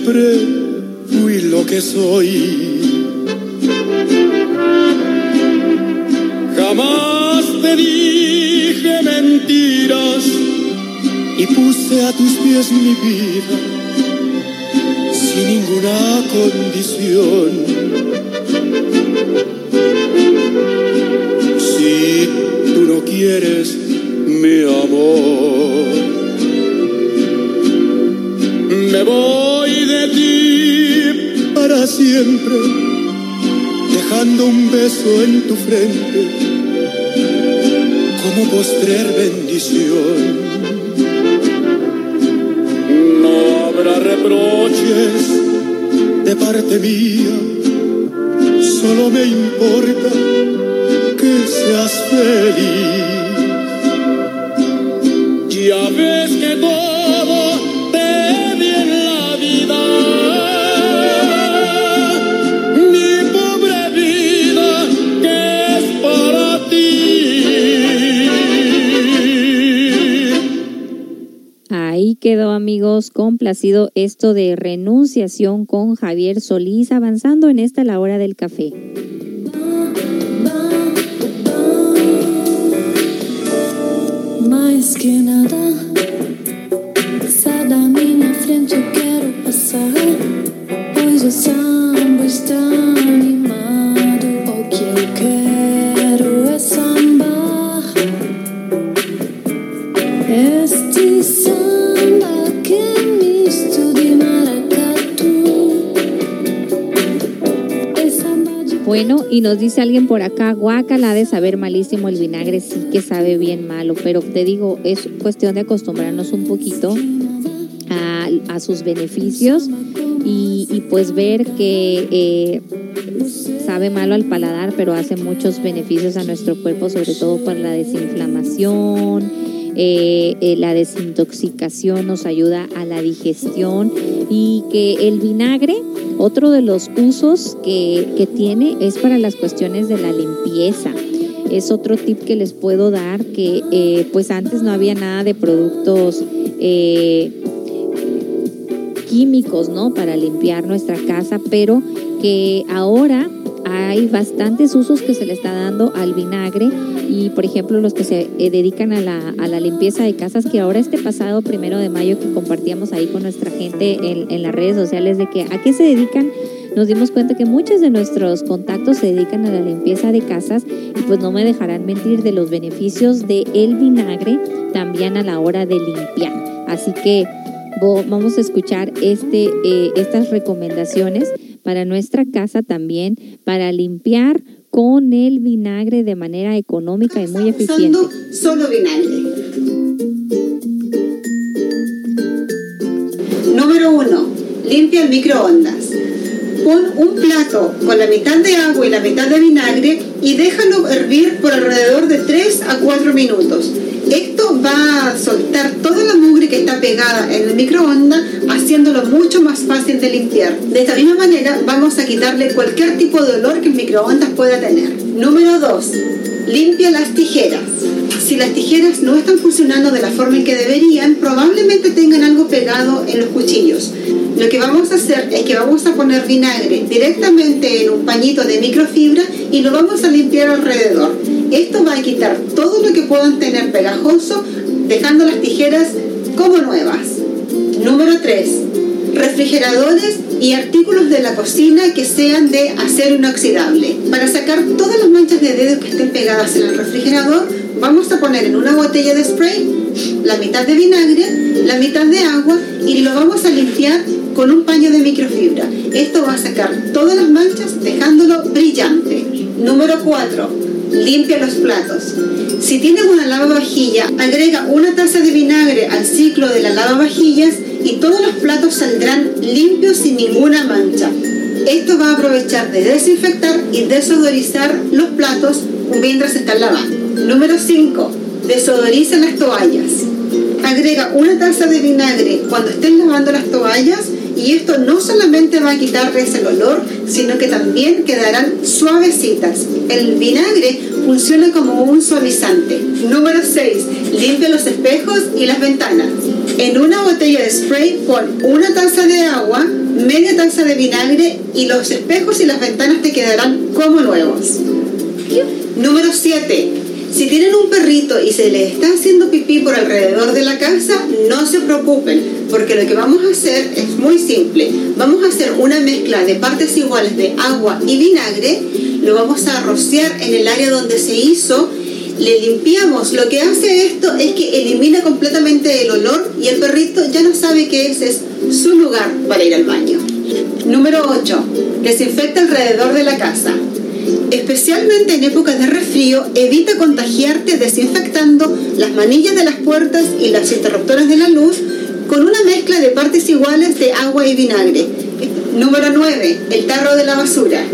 siempre fui lo que soy. Jamás te dije mentiras y puse a tus pies mi vida sin ninguna condición. Si tú no quieres mi amor, me voy siempre, dejando un beso en tu frente como postrer bendición. No habrá reproches de parte mía, solo me importa que seas feliz. Ya ves que todo complacido esto de renunciación con Javier Solís, avanzando en esta la hora del café. Mais que nada, sai da minha frente, eu quero passar. Pois samba y nos dice alguien por acá, guácala de saber malísimo el vinagre, sí que sabe bien malo, pero te digo, es cuestión de acostumbrarnos un poquito a, a sus beneficios y, y pues ver que eh, sabe malo al paladar, pero hace muchos beneficios a nuestro cuerpo, sobre todo para la desinflamación, eh, eh, la desintoxicación, nos ayuda a la digestión y que el vinagre, otro de los usos que, tiene es para las cuestiones de la limpieza. Es otro tip que les puedo dar que eh, pues antes no había nada de productos químicos, ¿no? Para limpiar nuestra casa, pero que ahora hay bastantes usos que se le está dando al vinagre y por ejemplo los que se eh, dedican a la, a la limpieza de casas que ahora este pasado primero de mayo que compartíamos ahí con nuestra gente en, en las redes sociales de que a qué se dedican nos dimos cuenta que muchos de nuestros contactos se dedican a la limpieza de casas y pues no me dejarán mentir de los beneficios del el vinagre también a la hora de limpiar. Así que vamos a escuchar este, eh, estas recomendaciones para nuestra casa también, para limpiar con el vinagre de manera económica y muy eficiente. Usando solo vinagre. Número 1. Limpia el microondas. Pon un plato con la mitad de agua y la mitad de vinagre y déjalo hervir por alrededor de 3 a 4 minutos. Esto va a soltar toda la mugre que está pegada en el microondas, haciéndolo mucho más fácil de limpiar. De esta misma manera vamos a quitarle cualquier tipo de olor que el microondas pueda tener. Número 2. Limpia las tijeras. Si las tijeras no están funcionando de la forma en que deberían, probablemente tengan algo pegado en los cuchillos. Lo que vamos a hacer es que vamos a poner vinagre directamente en un pañito de microfibra y lo vamos a limpiar alrededor. Esto va a quitar todo lo que puedan tener pegajoso, dejando las tijeras como nuevas. Número 3. Refrigeradores y artículos de la cocina que sean de acero inoxidable. Para sacar todas las manchas de dedo que estén pegadas en el refrigerador, vamos a poner en una botella de spray la mitad de vinagre, la mitad de agua y lo vamos a limpiar con un paño de microfibra. Esto va a sacar todas las manchas dejándolo brillante. Número 4. Limpia los platos. Si tienes una lavavajilla, agrega una taza de vinagre al ciclo de la lavavajillas y todos los platos saldrán limpios sin ninguna mancha. Esto va a aprovechar de desinfectar y desodorizar los platos mientras están lavando. Número 5. Desodoriza las toallas. Agrega una taza de vinagre cuando estés lavando las toallas y esto no solamente va a quitarles el olor, sino que también quedarán suavecitas. El vinagre funciona como un suavizante. Número 6. Limpia los espejos y las ventanas. En una botella de spray pon una taza de agua, media taza de vinagre y los espejos y las ventanas te quedarán como nuevos. Número 7. Si tienen un perrito y se le está haciendo pipí por alrededor de la casa, no se preocupen, porque lo que vamos a hacer es muy simple. Vamos a hacer una mezcla de partes iguales de agua y vinagre, lo vamos a rociar en el área donde se hizo, le limpiamos. Lo que hace esto es que elimina completamente el olor y el perrito ya no sabe que ese es su lugar para ir al baño. Número 8. Desinfecta alrededor de la casa. Especialmente en épocas de resfrío, evita contagiarte desinfectando las manillas de las puertas y las interruptores de la luz con una mezcla de partes iguales de agua y vinagre. Número 9. El tarro de la basura.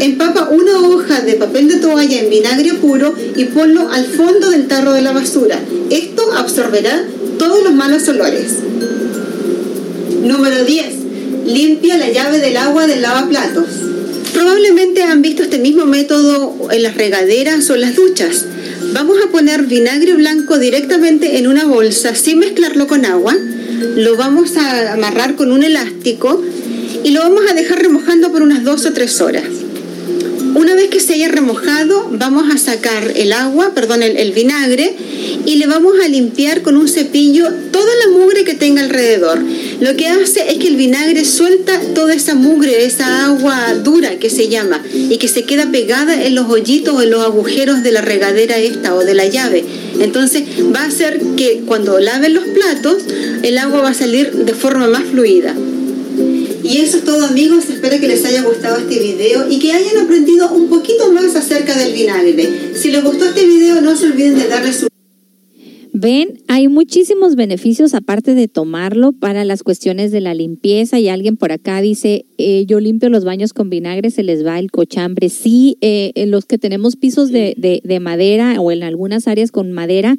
Empapa una hoja de papel de toalla en vinagre puro y ponlo al fondo del tarro de la basura. Esto absorberá todos los malos olores. Número 10. Limpia la llave del agua del lavaplatos. Probablemente han visto este mismo método en las regaderas o en las duchas. Vamos a poner vinagre blanco directamente en una bolsa sin mezclarlo con agua. Lo vamos a amarrar con un elástico y lo vamos a dejar remojando por unas dos o tres horas. Una vez que se haya remojado, vamos a sacar el agua, perdón, el, vinagre y le vamos a limpiar con un cepillo toda la mugre que tenga alrededor. Lo que hace es que el vinagre suelta toda esa mugre, esa agua dura que se llama y que se queda pegada en los hoyitos o en los agujeros de la regadera esta o de la llave. Entonces va a hacer que cuando laven los platos, el agua va a salir de forma más fluida. Y eso es todo amigos, espero que les haya gustado este video y que hayan aprendido un poquito más acerca del vinagre. Si les gustó este video no se olviden de darle su... Ven, hay muchísimos beneficios aparte de tomarlo para las cuestiones de la limpieza y alguien por acá dice, eh, yo limpio los baños con vinagre, se les va el cochambre. Sí, eh, los que tenemos pisos de, de, de madera o en algunas áreas con madera,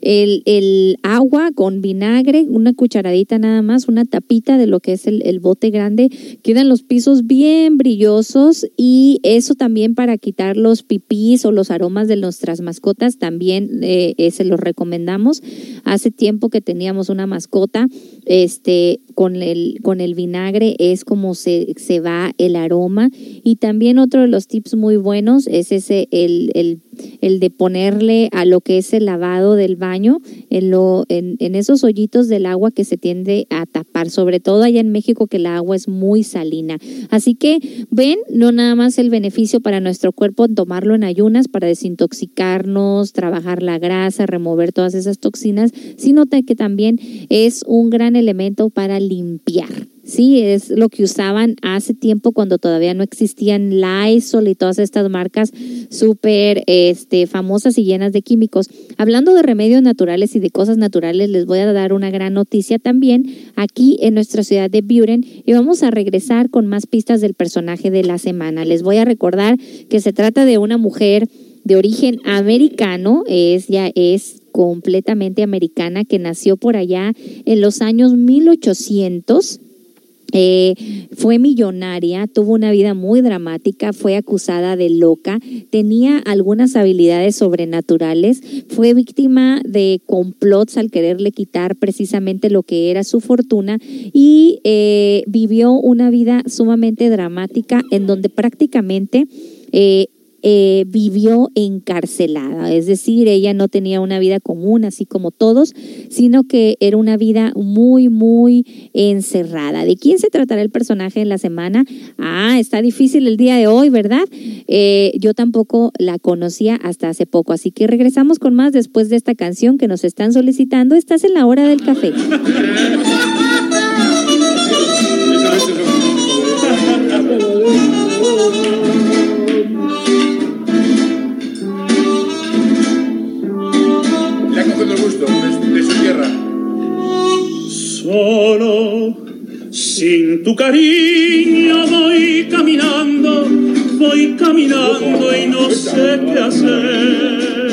el, el, agua con vinagre, una cucharadita nada más, una tapita de lo que es el, el, bote grande, quedan los pisos bien brillosos y eso también para quitar los pipís o los aromas de nuestras mascotas también eh, eh, se los recomendamos. Hace tiempo que teníamos una mascota, este, con el, con el vinagre es como se, se va el aroma y también otro de los tips muy buenos es ese, el, el el de ponerle a lo que es el lavado del baño en, lo, en, esos hoyitos del agua que se tiende a tapar, sobre todo allá en México que el agua es muy salina. Así que ven, no nada más el beneficio para nuestro cuerpo tomarlo en ayunas para desintoxicarnos, trabajar la grasa, remover todas esas toxinas, sino que también es un gran elemento para limpiar. Sí, es lo que usaban hace tiempo cuando todavía no existían Lysol y todas estas marcas súper este, famosas y llenas de químicos. Hablando de remedios naturales y de cosas naturales, les voy a dar una gran noticia también aquí en nuestra ciudad de Buren y vamos a regresar con más pistas del personaje de la semana. Les voy a recordar que se trata de una mujer de origen americano, es ya es completamente americana que nació por allá en los años 1800 Eh, fue millonaria, tuvo una vida muy dramática, fue acusada de loca, tenía algunas habilidades sobrenaturales, fue víctima de complots al quererle quitar precisamente lo que era su fortuna y eh, vivió una vida sumamente dramática en donde prácticamente eh, eh, vivió encarcelada, es decir, ella no tenía una vida común así como todos, sino que era una vida muy, muy encerrada. ¿De quién se tratará el personaje en la semana? Ah, está difícil el día de hoy, ¿verdad? Eh, yo tampoco la conocía hasta hace poco, así que regresamos con más después de esta canción que nos están solicitando. Estás en la hora del café. El gusto de su tierra. Solo sin tu cariño voy caminando, voy caminando y no sé qué hacer.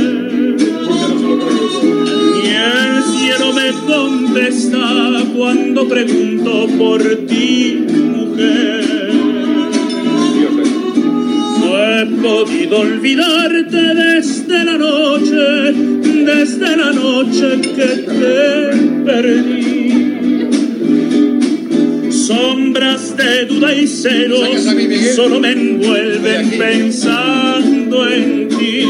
Ni el cielo me contesta cuando pregunto por ti, mujer. No he podido olvidarte desde la noche, desde la noche que te perdí. Sombras de duda y celos solo me envuelven pensando en ti.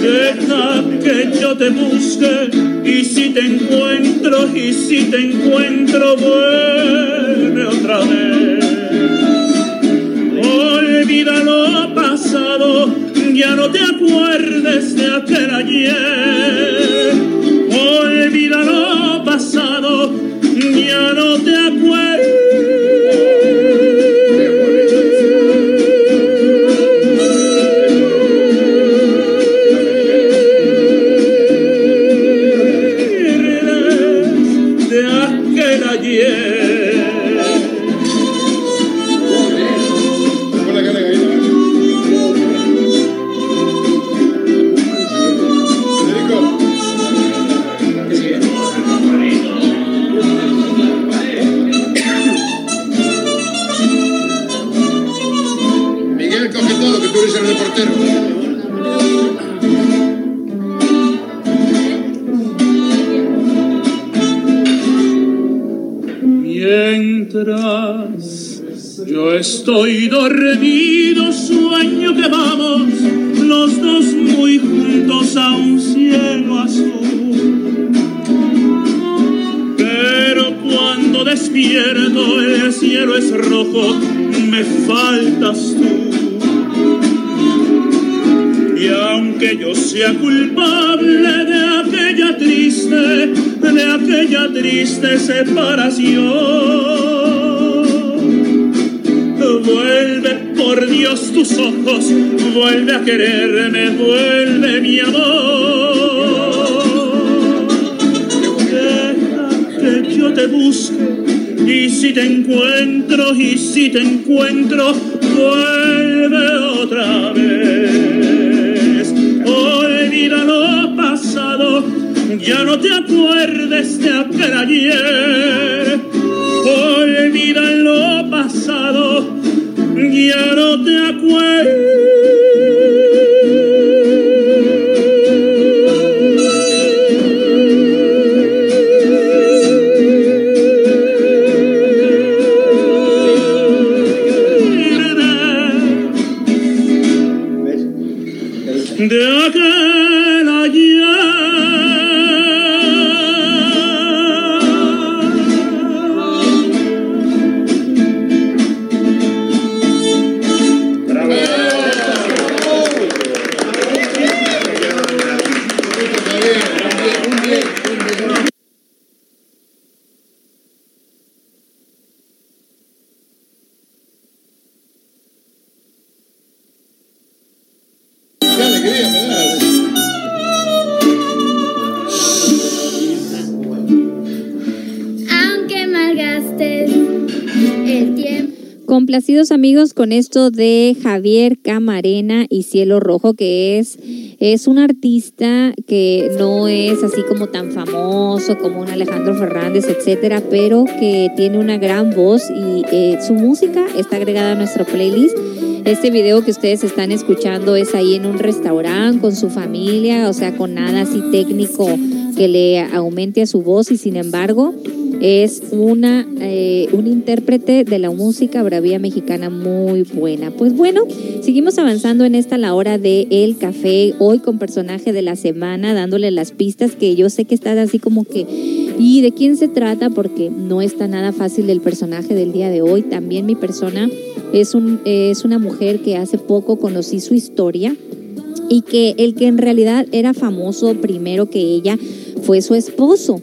Deja que yo te busque y si te encuentro, y si te encuentro, vuelve otra vez. Olvida lo pasado, ya no te acuerdes de aquel ayer. Te encuentro, Con esto de Javier Camarena y Cielo Rojo, que es, es un artista que no es así como tan famoso como un Alejandro Fernández, etcétera, pero que tiene una gran voz y eh, su música está agregada a nuestro playlist. Este video que ustedes están escuchando es ahí en un restaurante con su familia, o sea, con nada así técnico que le aumente a su voz y sin embargo es una eh, un intérprete de la música bravía mexicana muy buena. Pues bueno, seguimos avanzando en esta la hora de El Café, hoy con personaje de la semana, dándole las pistas que yo sé que están así como que, ¿y de quién se trata? Porque no está nada fácil el personaje del día de hoy. También mi persona es, un, es una mujer que hace poco conocí su historia y que el que en realidad era famoso primero que ella fue su esposo.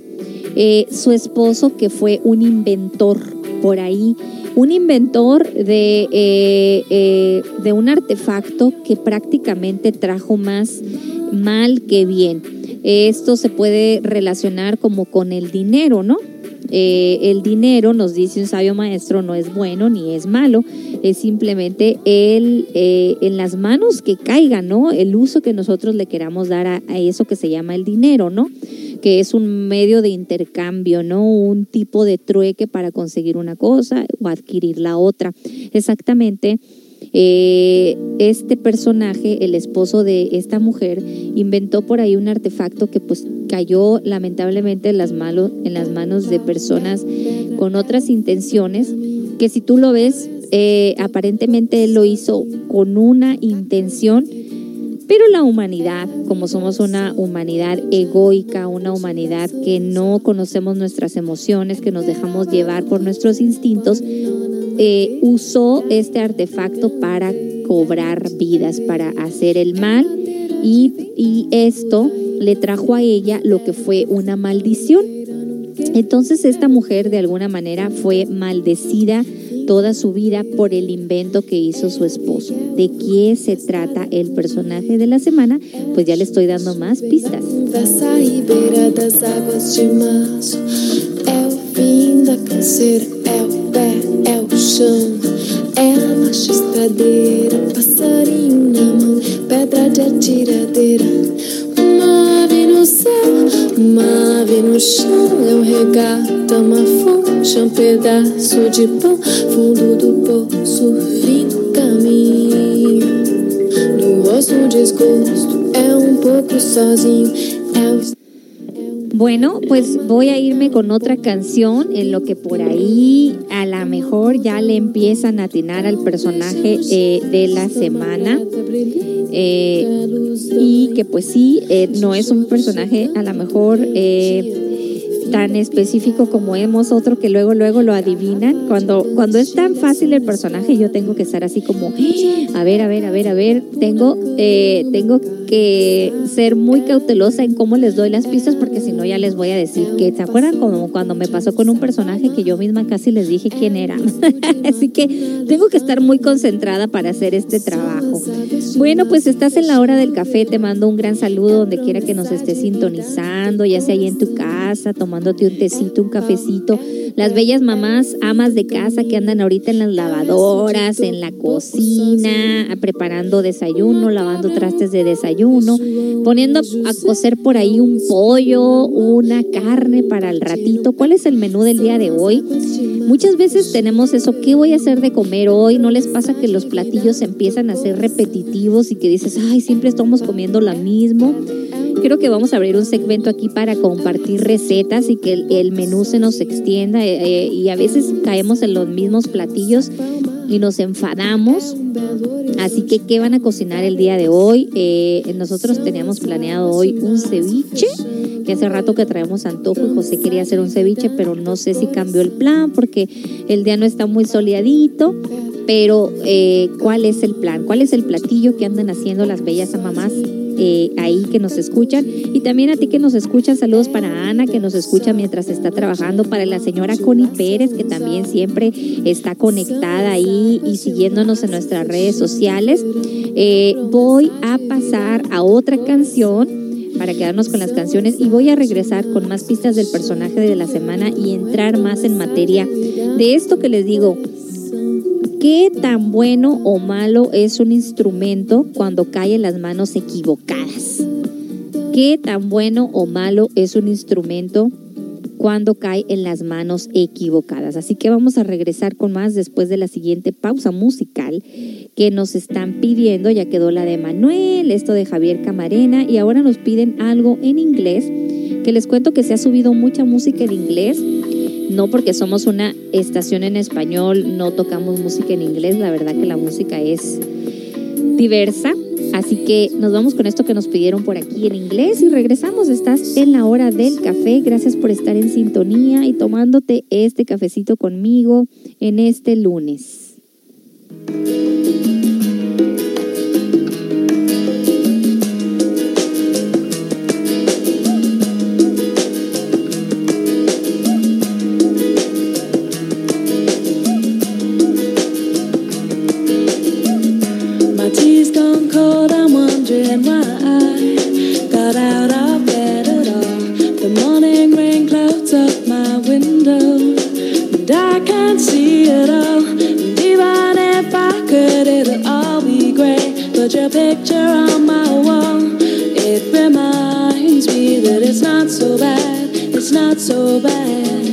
Eh, su esposo que fue un inventor por ahí, un inventor de, eh, eh, de un artefacto que prácticamente trajo más mal que bien. Esto se puede relacionar como con el dinero, ¿no? el dinero, nos dice un sabio maestro, no es bueno ni es malo, es simplemente el, en las manos que caiga, ¿no? El uso que nosotros le queramos dar a, a eso que se llama el dinero, ¿no? Que es un medio de intercambio, ¿no? Un tipo de trueque para conseguir una cosa o adquirir la otra. Exactamente. Eh, este personaje, el esposo de esta mujer, inventó por ahí un artefacto que pues cayó lamentablemente en las, en las manos de personas con otras intenciones, que si tú lo ves, eh, aparentemente él lo hizo con una intención pero la humanidad, como somos una humanidad egoica, una humanidad que no conocemos nuestras emociones, que nos dejamos llevar por nuestros instintos, eh, usó este artefacto para cobrar vidas, para hacer el mal y, y esto le trajo a ella lo que fue una maldición. Entonces esta mujer de alguna manera fue maldecida toda su vida por el invento que hizo su esposo. ¿De qué se trata el personaje de la semana? Pues ya le estoy dando más pistas. Céu, uma ave no chão. É um regato, uma fonte, um pedaço de pão. Fundo do poço, fim do caminho. No rosto, desgosto, é um pouco sozinho. É o Bueno, pues voy a irme con otra canción en lo que por ahí a lo mejor ya le empiezan a atinar al personaje eh, de la semana. Eh, y que pues sí, eh, no es un personaje a lo mejor tan específico como hemos otro que luego luego lo adivinan. Cuando, cuando es tan fácil el personaje, yo tengo que estar así como, a ver, a ver, a ver, a ver, tengo, eh, tengo que ser muy cautelosa en cómo les doy las pistas porque si no ya les voy a decir que, ¿se acuerdan como cuando me pasó con un personaje que yo misma casi les dije quién era? así que tengo que estar muy concentrada para hacer este trabajo. Bueno, pues estás en la hora del café, te mando un gran saludo donde quiera que nos estés sintonizando, ya sea ahí en tu casa, tomándote un tecito, un cafecito. Las bellas mamás, amas de casa que andan ahorita en las lavadoras, en la cocina, preparando desayuno, lavando trastes de desayuno, poniendo a cocer por ahí un pollo, una carne para el ratito. ¿Cuál es el menú del día de hoy? Muchas veces tenemos eso, ¿qué voy a hacer de comer hoy? ¿No les pasa que los platillos empiezan a ser repetitivos y que dices, ay, siempre estamos comiendo lo mismo? Creo que vamos a abrir un segmento aquí para compartir recetas y que el, menú se nos extienda eh, eh, y a veces caemos en los mismos platillos y nos enfadamos. Así que, ¿qué van a cocinar el día de hoy? Eh, nosotros teníamos planeado hoy un ceviche, que hace rato que traemos antojo y José quería hacer un ceviche, pero no sé si cambió el plan porque el día no está muy soleadito. Pero, ¿cuál es el plan? ¿Cuál es el platillo que andan haciendo las bellas mamás eh, ahí que nos escuchan y también a ti que nos escuchas. Saludos para Ana que nos escucha mientras está trabajando, para la señora Connie Pérez que también siempre está conectada ahí y siguiéndonos en nuestras redes sociales. Eh, voy a pasar a otra canción para quedarnos con las canciones y voy a regresar con más pistas del personaje de la semana y entrar más en materia de esto que les digo ¿Qué tan bueno o malo es un instrumento cuando cae en las manos equivocadas? ¿Qué tan bueno o malo es un instrumento cuando cae en las manos equivocadas? Así que vamos a regresar con más después de la siguiente pausa musical que nos están pidiendo. Ya quedó la de Manuel, esto de Javier Camarena y ahora nos piden algo en inglés que les cuento que se ha subido mucha música en inglés no porque somos una estación en español, no tocamos música en inglés, la verdad que la música es diversa. Así que nos vamos con esto que nos pidieron por aquí en inglés y regresamos. Estás en la hora del café. Gracias por estar en sintonía y tomándote este cafecito conmigo en este lunes. Why I got out of bed at all. The morning rain clouds up my window, and I can't see it all. And even if I could, it'll all be great. But your picture on my wall, it reminds me that it's not so bad, it's not so bad.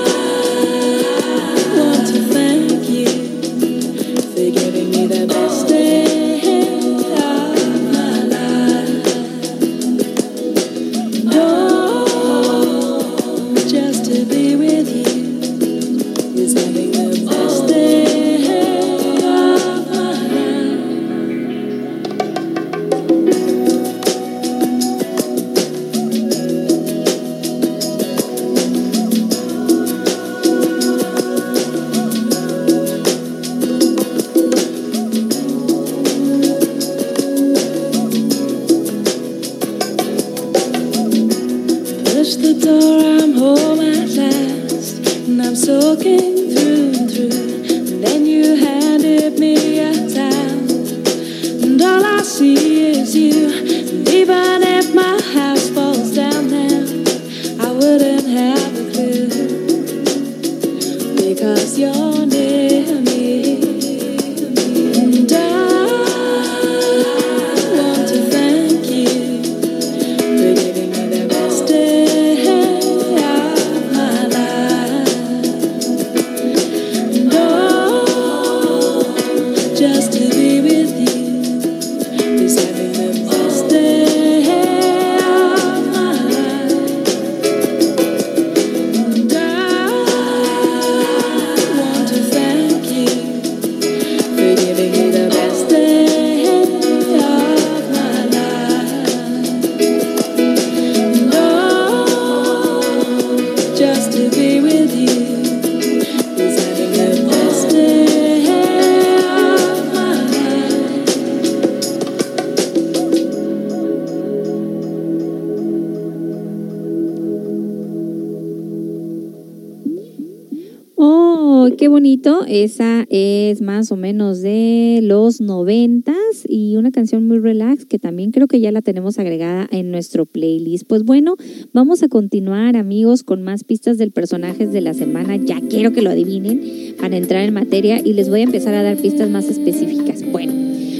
Esa es más o menos de los noventas y una canción muy relax que también creo que ya la tenemos agregada en nuestro playlist. Pues bueno, vamos a continuar amigos con más pistas del personajes de la semana. Ya quiero que lo adivinen para entrar en materia y les voy a empezar a dar pistas más específicas. Bueno.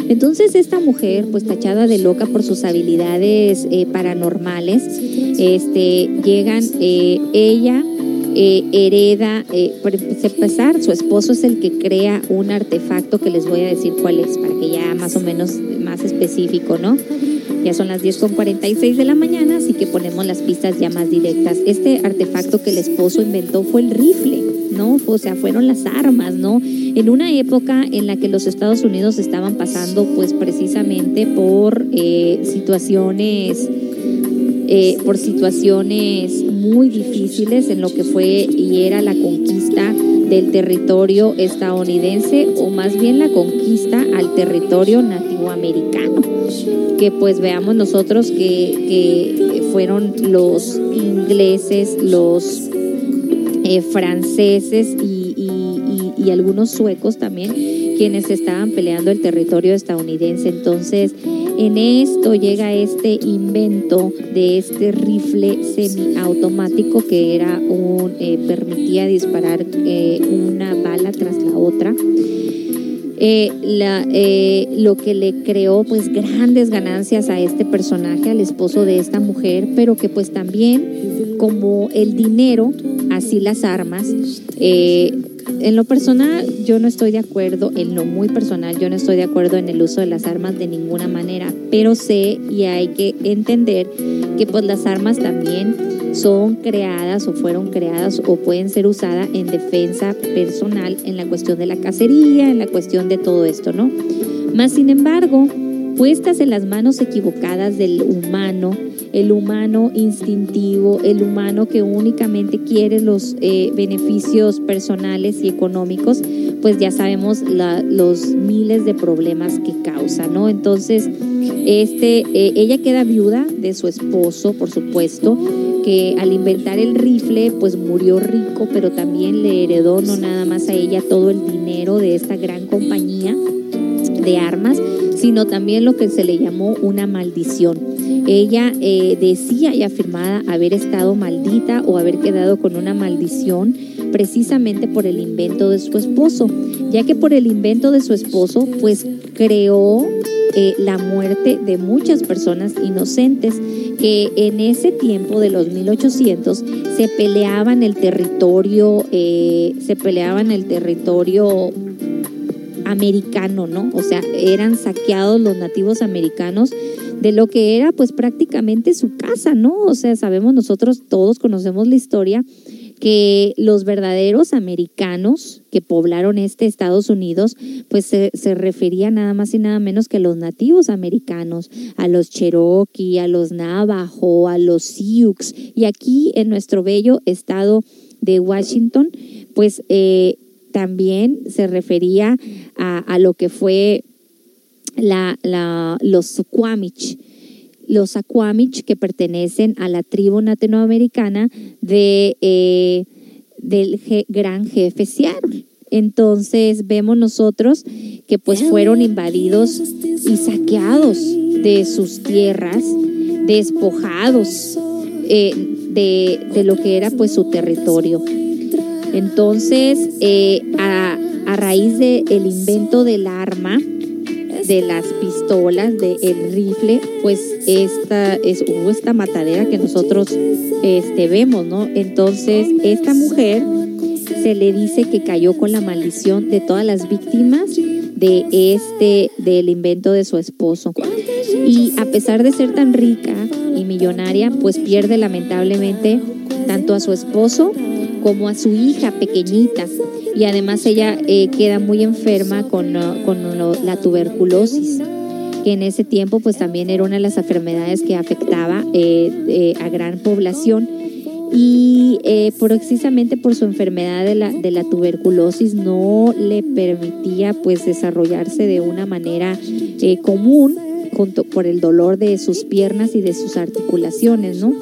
Entonces esta mujer, pues tachada de loca por sus habilidades eh, paranormales, este, llegan, eh, ella eh, hereda, eh, por empezar, su esposo es el que crea un artefacto que les voy a decir cuál es, para que ya más o menos más específico, ¿no? Ya son las 10.46 de la mañana, así que ponemos las pistas ya más directas. Este artefacto que el esposo inventó fue el rifle, ¿no? O sea, fueron las armas, ¿no? En una época en la que los Estados Unidos estaban pasando, pues precisamente por eh, situaciones eh, por situaciones muy difíciles en lo que fue y era la conquista del territorio estadounidense o más bien la conquista al territorio nativo americano. Que pues veamos nosotros que, que fueron los ingleses, los eh, franceses y- y- y algunos suecos también quienes estaban peleando el territorio estadounidense. Entonces, en esto llega este invento de este rifle semiautomático que era un eh, permitía disparar eh, una bala tras la otra. Eh, lo que le creó pues grandes ganancias a este personaje, al esposo de esta mujer, pero que pues también como el dinero, así las armas, en lo personal yo no estoy de acuerdo, en lo muy personal yo no estoy de acuerdo en el uso de las armas de ninguna manera, pero sé y hay que entender que pues las armas también son creadas o fueron creadas o pueden ser usadas en defensa personal en la cuestión de la cacería, en la cuestión de todo esto, ¿no? Más sin embargo, puestas en las manos equivocadas del humano, el humano instintivo, el humano que únicamente quiere los eh, beneficios personales y económicos, pues ya sabemos la- los miles de problemas que causa, ¿no? Entonces, este, eh, ella queda viuda de su esposo, por supuesto, que al inventar el rifle, pues murió rico, pero también le heredó no nada más a ella todo el dinero de esta gran compañía de armas, sino también lo que se le llamó una maldición. Ella eh, decía y afirmaba haber estado maldita o haber quedado con una maldición precisamente por el invento de su esposo, ya que por el invento de su esposo pues creó eh, la muerte de muchas personas inocentes que en ese tiempo de los 1800 se peleaban el territorio, eh, se peleaban el territorio americano, ¿no? O sea, eran saqueados los nativos americanos de lo que era pues prácticamente su casa, ¿no? O sea, sabemos nosotros todos conocemos la historia que los verdaderos americanos que poblaron este Estados Unidos, pues se, se refería nada más y nada menos que a los nativos americanos, a los Cherokee, a los Navajo, a los Sioux. Y aquí en nuestro bello estado de Washington, pues eh, también se refería a, a lo que fue la, la- los Suquamish, los Aquamich que pertenecen a la tribu latinoamericana de, eh, del je- gran jefe Seattle. Entonces vemos nosotros que pues fueron invadidos y saqueados de sus tierras, despojados eh, de, de lo que era pues su territorio. Entonces, eh, a, a raíz del el invento del arma, de las pistolas, del rifle, pues esta es hubo esta matadera que nosotros este, vemos, ¿no? Entonces, esta mujer se le dice que cayó con la maldición de todas las víctimas de este del invento de su esposo. Y a pesar de ser tan rica y millonaria, pues pierde lamentablemente tanto a su esposo como a su hija pequeñita. Y además ella eh, queda muy enferma con, uh, con la tuberculosis, que en ese tiempo pues también era una de las enfermedades que afectaba eh, eh, a gran población. Y precisamente por su enfermedad de la, de la tuberculosis no le permitía pues desarrollarse de una manera común junto por el dolor de sus piernas y de sus articulaciones, ¿no?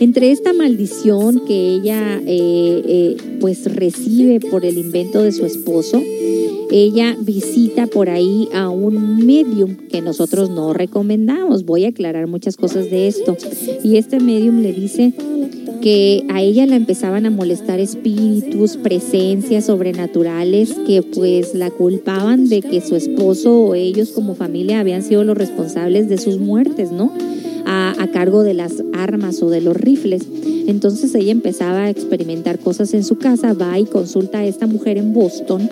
Entre esta maldición que ella eh, eh, pues recibe por el invento de su esposo, ella visita por ahí a un medium que nosotros no recomendamos. Voy a aclarar muchas cosas de esto. Y este medium le dice que a ella la empezaban a molestar espíritus, presencias sobrenaturales que pues la culpaban de que su esposo o ellos como familia habían sido los responsables de sus muertes, ¿no? A, cargo de las armas o de los rifles. Entonces ella empezaba a experimentar cosas en su casa, va y consulta a esta mujer en Boston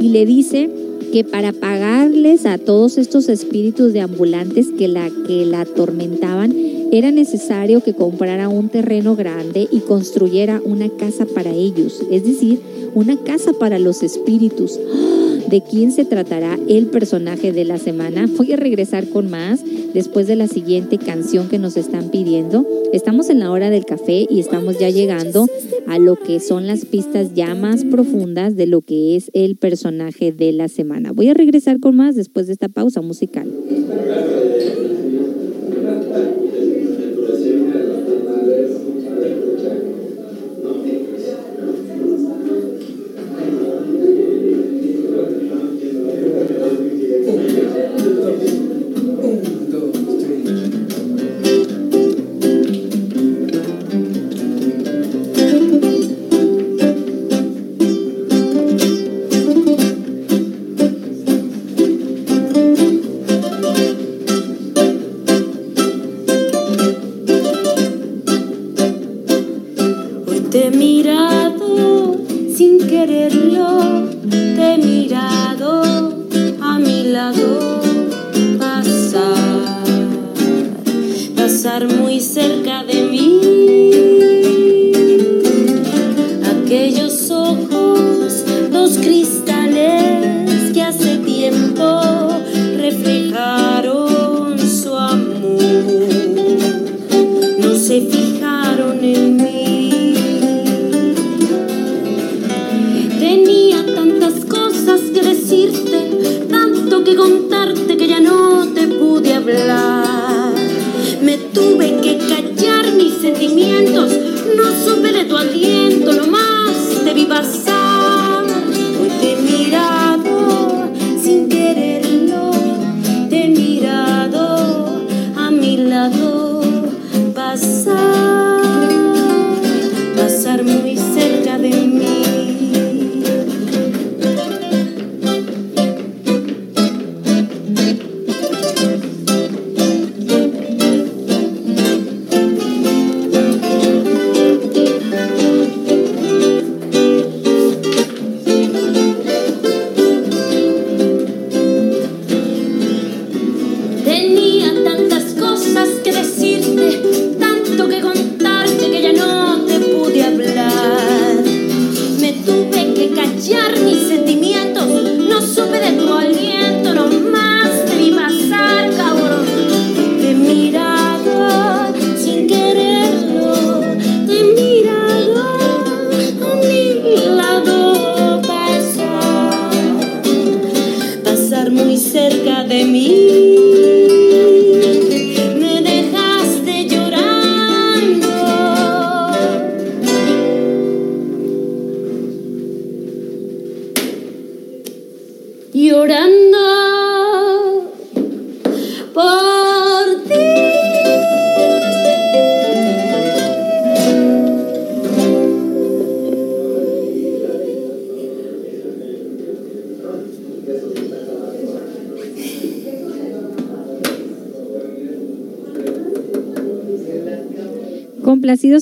y le dice que para pagarles a todos estos espíritus de ambulantes que la, que la atormentaban, era necesario que comprara un terreno grande y construyera una casa para ellos, es decir, una casa para los espíritus. ¡Ah! ¿De quién se tratará el personaje de la semana? Voy a regresar con más después de la siguiente canción que nos están pidiendo. Estamos en la hora del café y estamos ya llegando a lo que son las pistas ya más profundas de lo que es el personaje de la semana. Voy a regresar con más después de esta pausa musical.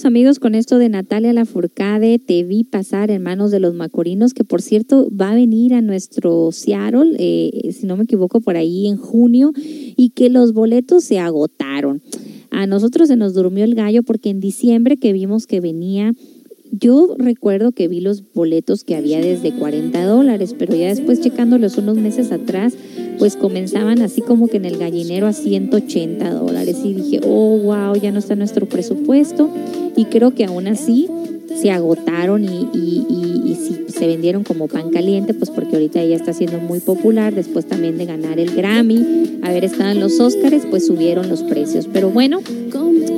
Amigos con esto de Natalia Lafourcade, te vi pasar en manos de los Macorinos, que por cierto va a venir a nuestro Seattle, eh, si no me equivoco, por ahí en junio, y que los boletos se agotaron. A nosotros se nos durmió el gallo porque en diciembre que vimos que venía, yo recuerdo que vi los boletos que había desde 40 dólares, pero ya después checándolos unos meses atrás, pues comenzaban así como que en el gallinero a 180 dólares. Y dije, oh, wow, ya no está nuestro presupuesto. Y creo que aún así se agotaron y, y, se vendieron como pan caliente, pues porque ahorita ella está siendo muy popular, después también de ganar el Grammy, haber estado en los Óscares, pues subieron los precios. Pero bueno,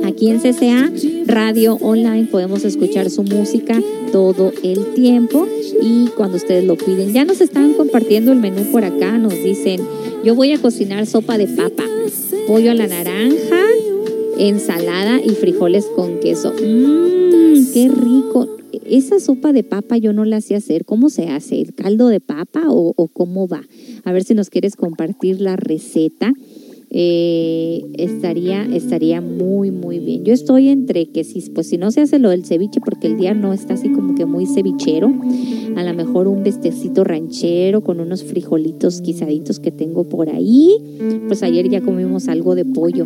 aquí en CCA, Radio Online, podemos escuchar su música todo el tiempo y cuando ustedes lo piden. Ya nos están compartiendo el menú por acá, nos dicen, yo voy a cocinar sopa de papa, pollo a la naranja, ensalada y frijoles con queso. Mmm, qué rico. Esa sopa de papa yo no la sé hacer. ¿Cómo se hace? ¿El caldo de papa o, o cómo va? A ver si nos quieres compartir la receta. Eh, estaría, estaría muy, muy bien. Yo estoy entre que si, pues si no se hace lo del ceviche, porque el día no está así como que muy cevichero, a lo mejor un vestecito ranchero con unos frijolitos guisaditos que tengo por ahí. Pues ayer ya comimos algo de pollo,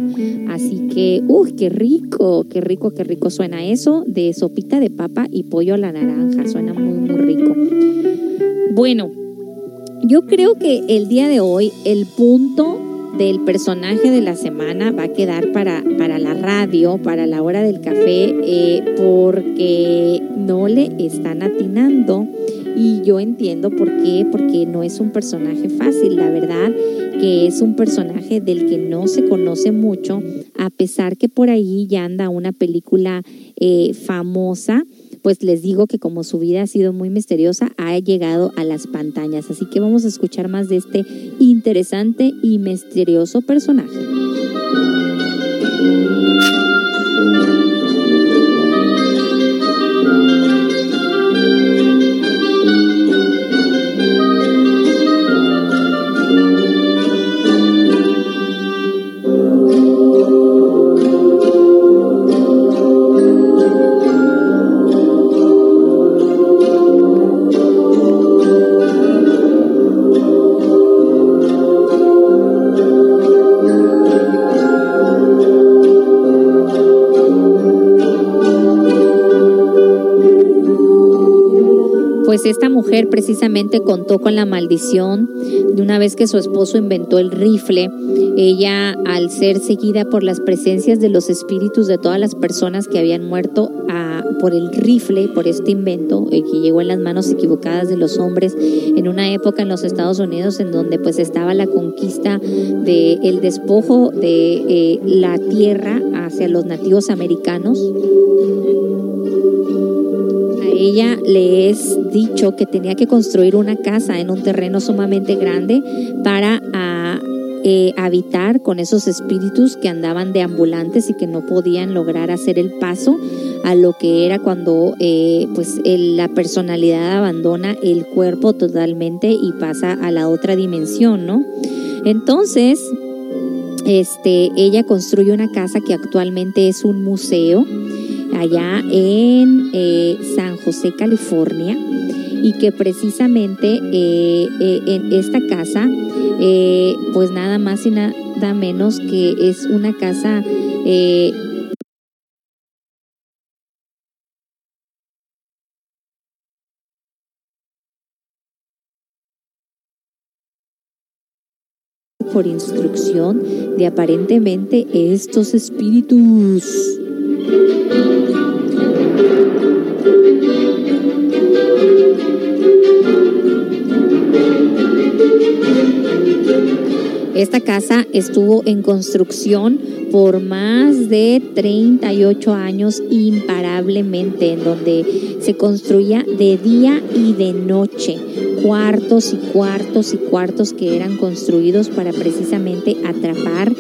así que, ¡uy, qué rico! ¡Qué rico, qué rico suena eso! De sopita de papa y pollo a la naranja, suena muy, muy rico. Bueno, yo creo que el día de hoy el punto del personaje de la semana va a quedar para, para la radio, para la hora del café, eh, porque no le están atinando. Y yo entiendo por qué, porque no es un personaje fácil, la verdad que es un personaje del que no se conoce mucho, a pesar que por ahí ya anda una película eh, famosa pues les digo que como su vida ha sido muy misteriosa, ha llegado a las pantallas. Así que vamos a escuchar más de este interesante y misterioso personaje. Mujer precisamente contó con la maldición de una vez que su esposo inventó el rifle. Ella, al ser seguida por las presencias de los espíritus de todas las personas que habían muerto a, por el rifle, por este invento, eh, que llegó en las manos equivocadas de los hombres en una época en los Estados Unidos en donde pues estaba la conquista del el despojo de eh, la tierra hacia los nativos americanos ella le es dicho que tenía que construir una casa en un terreno sumamente grande para ah, eh, habitar con esos espíritus que andaban deambulantes y que no podían lograr hacer el paso a lo que era cuando eh, pues la personalidad abandona el cuerpo totalmente y pasa a la otra dimensión, ¿no? Entonces, este, ella construye una casa que actualmente es un museo allá en eh, San José, California, y que precisamente eh, eh, en esta casa, pues nada más y nada menos que es una casa por instrucción de aparentemente estos espíritus. Esta casa estuvo en construcción por más de 38 años imparablemente, en donde se construía de día y de noche, cuartos y cuartos y cuartos que eran construidos para precisamente atrapar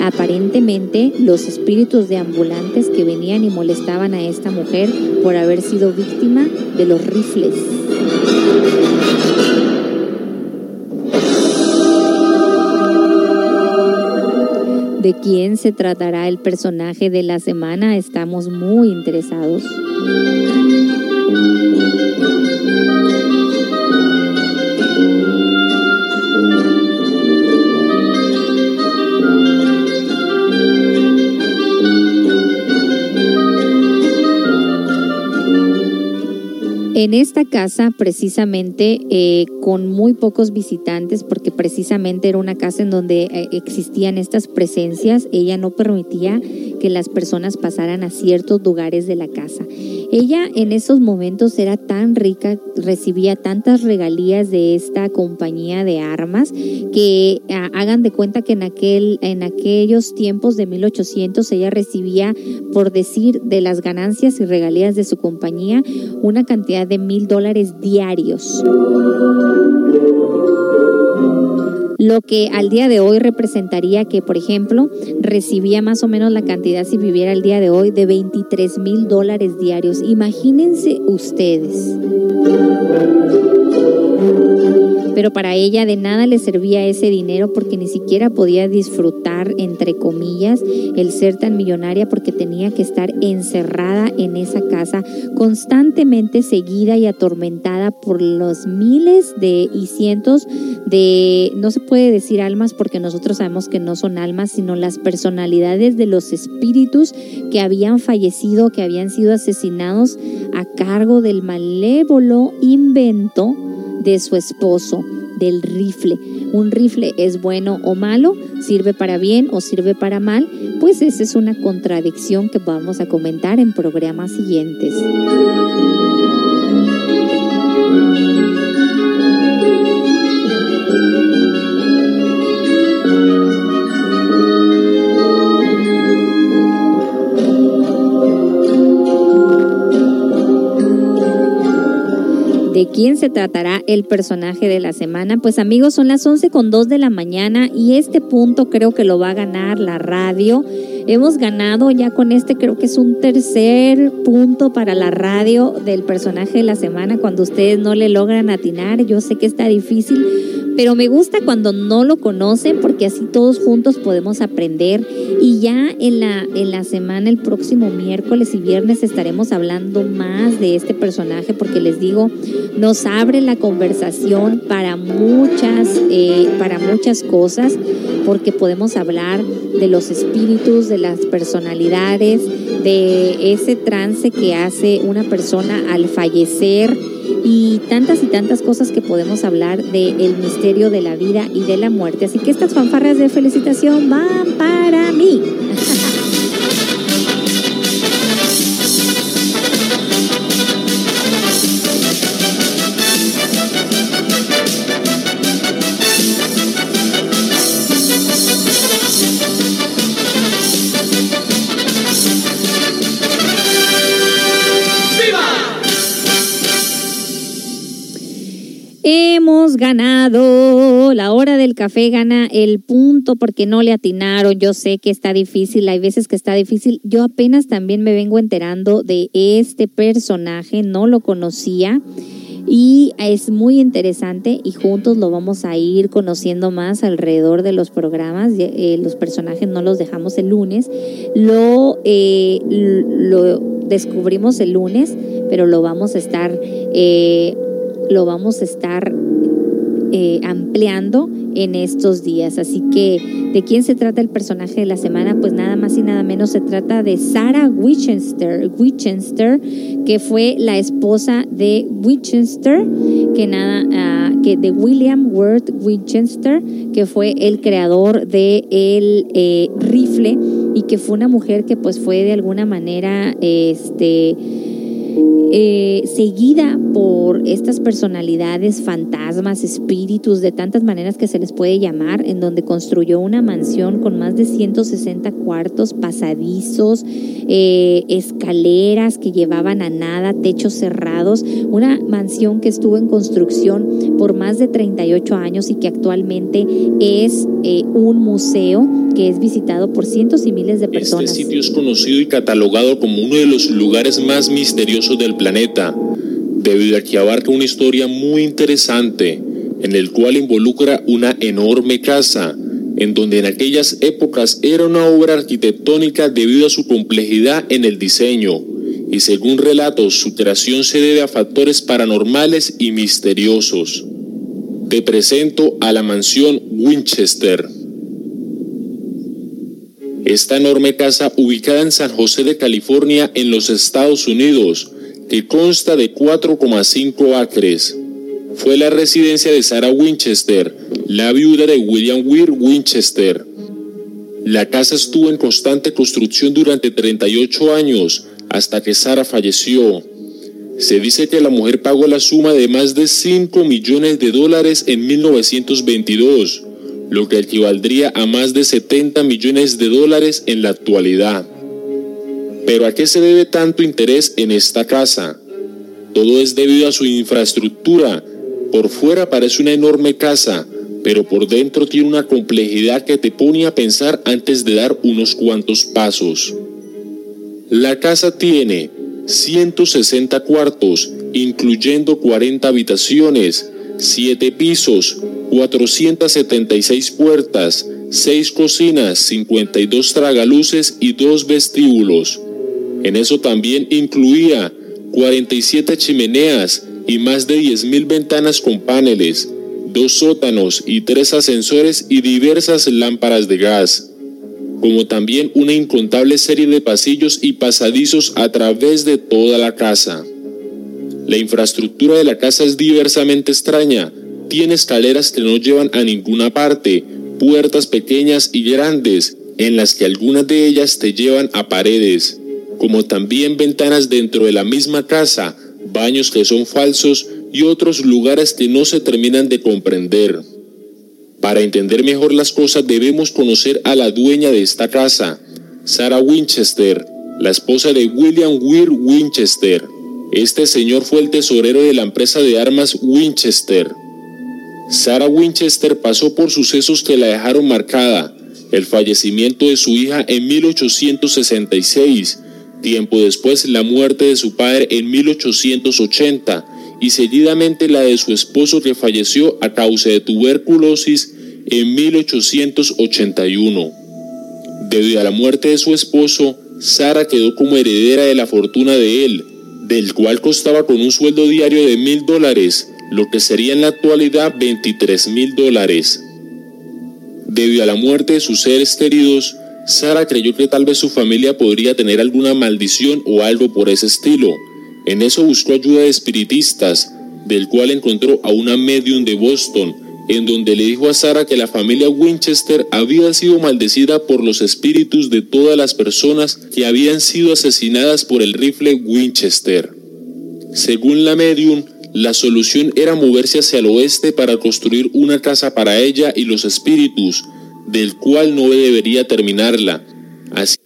aparentemente los espíritus de ambulantes que venían y molestaban a esta mujer por haber sido víctima de los rifles. de quién se tratará el personaje de la semana, estamos muy interesados. En esta casa, precisamente, eh, con muy pocos visitantes, porque precisamente era una casa en donde eh, existían estas presencias, ella no permitía que las personas pasaran a ciertos lugares de la casa. Ella en esos momentos era tan rica, recibía tantas regalías de esta compañía de armas que ah, hagan de cuenta que en, aquel, en aquellos tiempos de 1800 ella recibía, por decir, de las ganancias y regalías de su compañía, una cantidad de mil dólares diarios lo que al día de hoy representaría que, por ejemplo, recibía más o menos la cantidad si viviera el día de hoy de 23 mil dólares diarios. Imagínense ustedes. Pero para ella de nada le servía ese dinero porque ni siquiera podía disfrutar, entre comillas, el ser tan millonaria porque tenía que estar encerrada en esa casa, constantemente seguida y atormentada por los miles de y cientos de, no se puede decir almas porque nosotros sabemos que no son almas, sino las personalidades de los espíritus que habían fallecido, que habían sido asesinados a cargo del malévolo invento de su esposo, del rifle. un rifle es bueno o malo, sirve para bien o sirve para mal, pues esa es una contradicción que vamos a comentar en programas siguientes. ¿De quién se tratará el personaje de la semana? Pues amigos, son las 11 con 2 de la mañana y este punto creo que lo va a ganar la radio. Hemos ganado ya con este, creo que es un tercer punto para la radio del personaje de la semana cuando ustedes no le logran atinar. Yo sé que está difícil, pero me gusta cuando no lo conocen porque así todos juntos podemos aprender. Y ya en la, en la semana, el próximo miércoles y viernes estaremos hablando más de este personaje porque les digo, nos abre la conversación para muchas, eh, para muchas cosas porque podemos hablar de los espíritus, de las personalidades, de ese trance que hace una persona al fallecer y tantas y tantas cosas que podemos hablar del misterio de la vida y de la muerte. Así que estas fanfarras de felicitación van para mí. ganado. La hora del café gana el punto porque no le atinaron. Yo sé que está difícil, hay veces que está difícil. Yo apenas también me vengo enterando de este personaje, no lo conocía. Y es muy interesante y juntos lo vamos a ir conociendo más alrededor de los programas. Eh, los personajes no los dejamos el lunes. Lo, eh, lo descubrimos el lunes, pero lo vamos a estar... Eh, lo vamos a estar eh, ampliando en estos días. Así que, ¿de quién se trata el personaje de la semana? Pues nada más y nada menos se trata de Sarah Winchester, Winchester que fue la esposa de Winchester, que nada, ah, que de William Worth Winchester, que fue el creador de el eh, rifle y que fue una mujer que pues fue de alguna manera, este eh, seguida por estas personalidades, fantasmas, espíritus, de tantas maneras que se les puede llamar, en donde construyó una mansión con más de 160 cuartos, pasadizos, eh, escaleras que llevaban a nada, techos cerrados, una mansión que estuvo en construcción por más de 38 años y que actualmente es eh, un museo que es visitado por cientos y miles de este personas. Este sitio es conocido y catalogado como uno de los lugares más misteriosos del planeta, debido a que abarca una historia muy interesante, en el cual involucra una enorme casa, en donde en aquellas épocas era una obra arquitectónica debido a su complejidad en el diseño, y según relatos su creación se debe a factores paranormales y misteriosos. Te presento a la mansión Winchester. Esta enorme casa ubicada en San José de California en los Estados Unidos que consta de 4,5 acres. Fue la residencia de Sarah Winchester, la viuda de William Weir Winchester. La casa estuvo en constante construcción durante 38 años hasta que Sarah falleció. Se dice que la mujer pagó la suma de más de 5 millones de dólares en 1922, lo que equivaldría a más de 70 millones de dólares en la actualidad. Pero ¿a qué se debe tanto interés en esta casa? Todo es debido a su infraestructura. Por fuera parece una enorme casa, pero por dentro tiene una complejidad que te pone a pensar antes de dar unos cuantos pasos. La casa tiene 160 cuartos, incluyendo 40 habitaciones, 7 pisos, 476 puertas, 6 cocinas, 52 tragaluces y 2 vestíbulos. En eso también incluía 47 chimeneas y más de 10.000 ventanas con paneles, dos sótanos y tres ascensores y diversas lámparas de gas, como también una incontable serie de pasillos y pasadizos a través de toda la casa. La infraestructura de la casa es diversamente extraña, tiene escaleras que no llevan a ninguna parte, puertas pequeñas y grandes, en las que algunas de ellas te llevan a paredes, como también ventanas dentro de la misma casa, baños que son falsos y otros lugares que no se terminan de comprender. Para entender mejor las cosas debemos conocer a la dueña de esta casa, Sarah Winchester, la esposa de William Weir Winchester. Este señor fue el tesorero de la empresa de armas Winchester. Sarah Winchester pasó por sucesos que la dejaron marcada, el fallecimiento de su hija en 1866, tiempo después la muerte de su padre en 1880 y seguidamente la de su esposo que falleció a causa de tuberculosis en 1881. Debido a la muerte de su esposo, Sara quedó como heredera de la fortuna de él, del cual costaba con un sueldo diario de mil dólares, lo que sería en la actualidad 23 mil dólares. Debido a la muerte de sus seres queridos, Sara creyó que tal vez su familia podría tener alguna maldición o algo por ese estilo. En eso buscó ayuda de espiritistas, del cual encontró a una medium de Boston, en donde le dijo a Sara que la familia Winchester había sido maldecida por los espíritus de todas las personas que habían sido asesinadas por el rifle Winchester. Según la medium, la solución era moverse hacia el oeste para construir una casa para ella y los espíritus, del cual no debería terminarla. Así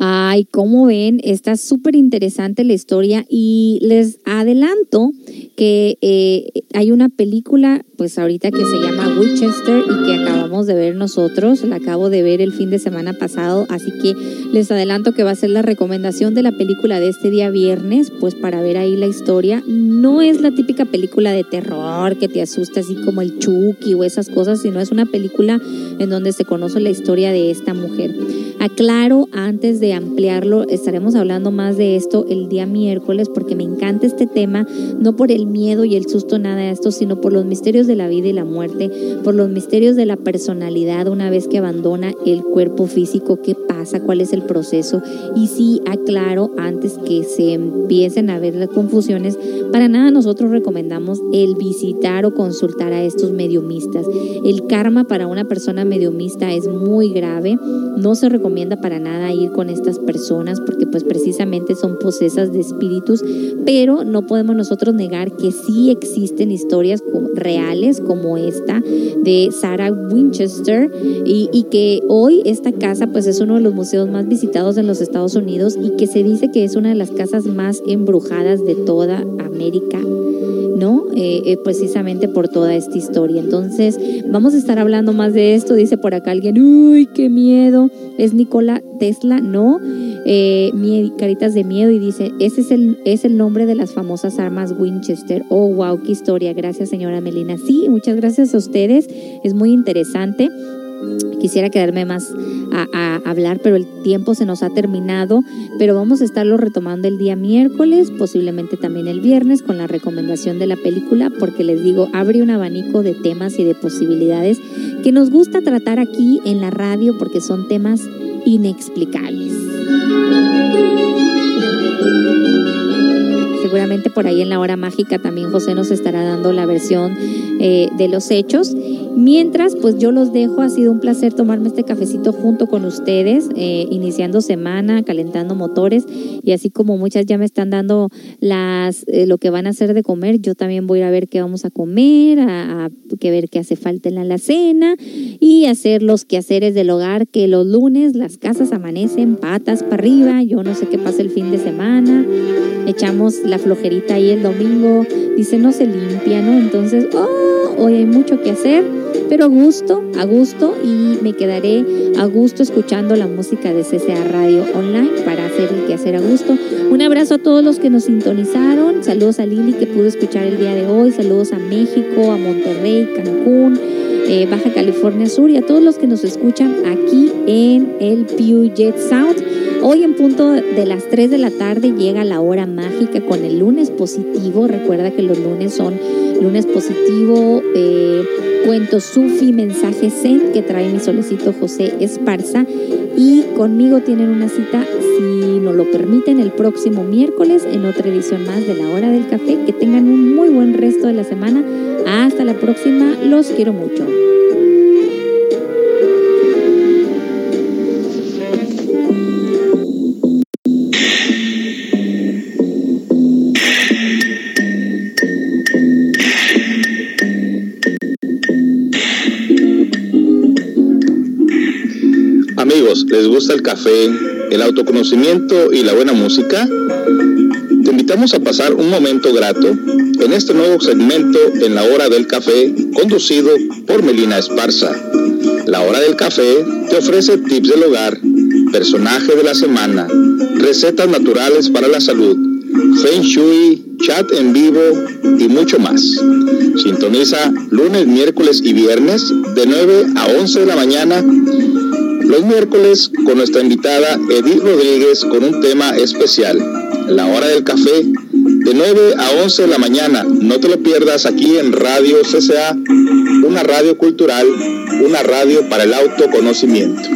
Ay, como ven, está súper interesante la historia y les adelanto que eh, hay una película, pues ahorita que se llama Winchester y que acabamos de ver nosotros, la acabo de ver el fin de semana pasado, así que les adelanto que va a ser la recomendación de la película de este día viernes, pues para ver ahí la historia. No es la típica película de terror que te asusta así como el Chucky o esas cosas, sino es una película en donde se conoce la historia de esta mujer. Aclaro antes de ampliarlo, estaremos hablando más de esto el día miércoles porque me encanta este tema, no por el miedo y el susto nada de esto, sino por los misterios de la vida y la muerte, por los misterios de la personalidad una vez que abandona el cuerpo físico, qué pasa, cuál es el proceso. Y sí, aclaro antes que se empiecen a ver las confusiones, para nada nosotros recomendamos el visitar o consultar a estos mediumistas. El karma para una persona mediumista es muy grave, no se recomienda para nada ir con estas personas porque pues precisamente son posesas de espíritus, pero no podemos nosotros negar que sí existen historias reales como esta de Sarah Winchester y, y que hoy esta casa pues es uno de los museos más visitados en los Estados Unidos y que se dice que es una de las casas más embrujadas de toda América. ¿No? Eh, eh, precisamente por toda esta historia. Entonces, vamos a estar hablando más de esto. Dice por acá alguien, uy, qué miedo. Es Nikola Tesla, no. Eh, caritas de miedo y dice, ese es el, es el nombre de las famosas armas Winchester. Oh, wow, qué historia. Gracias, señora Melina. Sí, muchas gracias a ustedes. Es muy interesante. Quisiera quedarme más a, hablar, pero el tiempo se nos ha terminado. Pero vamos a estarlo retomando el día miércoles, posiblemente también el viernes, con la recomendación de la película, porque les digo, abre un abanico de temas y de posibilidades que nos gusta tratar aquí en la radio porque son temas inexplicables. Seguramente por ahí en la hora mágica también José nos estará dando la versión eh, de los hechos. Mientras, pues yo los dejo, ha sido un placer tomarme este cafecito junto con ustedes, eh, iniciando semana, calentando motores y así como muchas ya me están dando las eh, lo que van a hacer de comer, yo también voy a ver qué vamos a comer, a, que ver qué hace falta en la alacena y hacer los quehaceres del hogar que los lunes las casas amanecen patas para arriba, yo no sé qué pasa el fin de semana, echamos la flojerita ahí el domingo, dice no se limpia, ¿no? Entonces, oh, hoy hay mucho que hacer pero a gusto, a gusto y me quedaré a gusto escuchando la música de CCA Radio Online para hacer el que hacer a gusto. Un abrazo a todos los que nos sintonizaron, saludos a Lili que pudo escuchar el día de hoy, saludos a México, a Monterrey, Cancún. Eh, Baja California Sur y a todos los que nos escuchan aquí en el Puget Sound. Hoy en punto de las 3 de la tarde llega la hora mágica con el lunes positivo. Recuerda que los lunes son lunes positivo, eh, cuento sufi, mensaje zen que trae mi solecito José Esparza. Y conmigo tienen una cita, si nos lo permiten, el próximo miércoles en otra edición más de la hora del café. Que tengan un muy buen resto de la semana. Hasta la próxima, los quiero mucho. ¿Les gusta el café, el autoconocimiento y la buena música? Te invitamos a pasar un momento grato en este nuevo segmento en la hora del café conducido por Melina Esparza. La hora del café te ofrece tips del hogar, personaje de la semana, recetas naturales para la salud, feng shui, chat en vivo y mucho más. Sintoniza lunes, miércoles y viernes de 9 a 11 de la mañana los miércoles con nuestra invitada Edith Rodríguez con un tema especial, la hora del café, de 9 a 11 de la mañana. No te lo pierdas aquí en Radio CCA, una radio cultural, una radio para el autoconocimiento.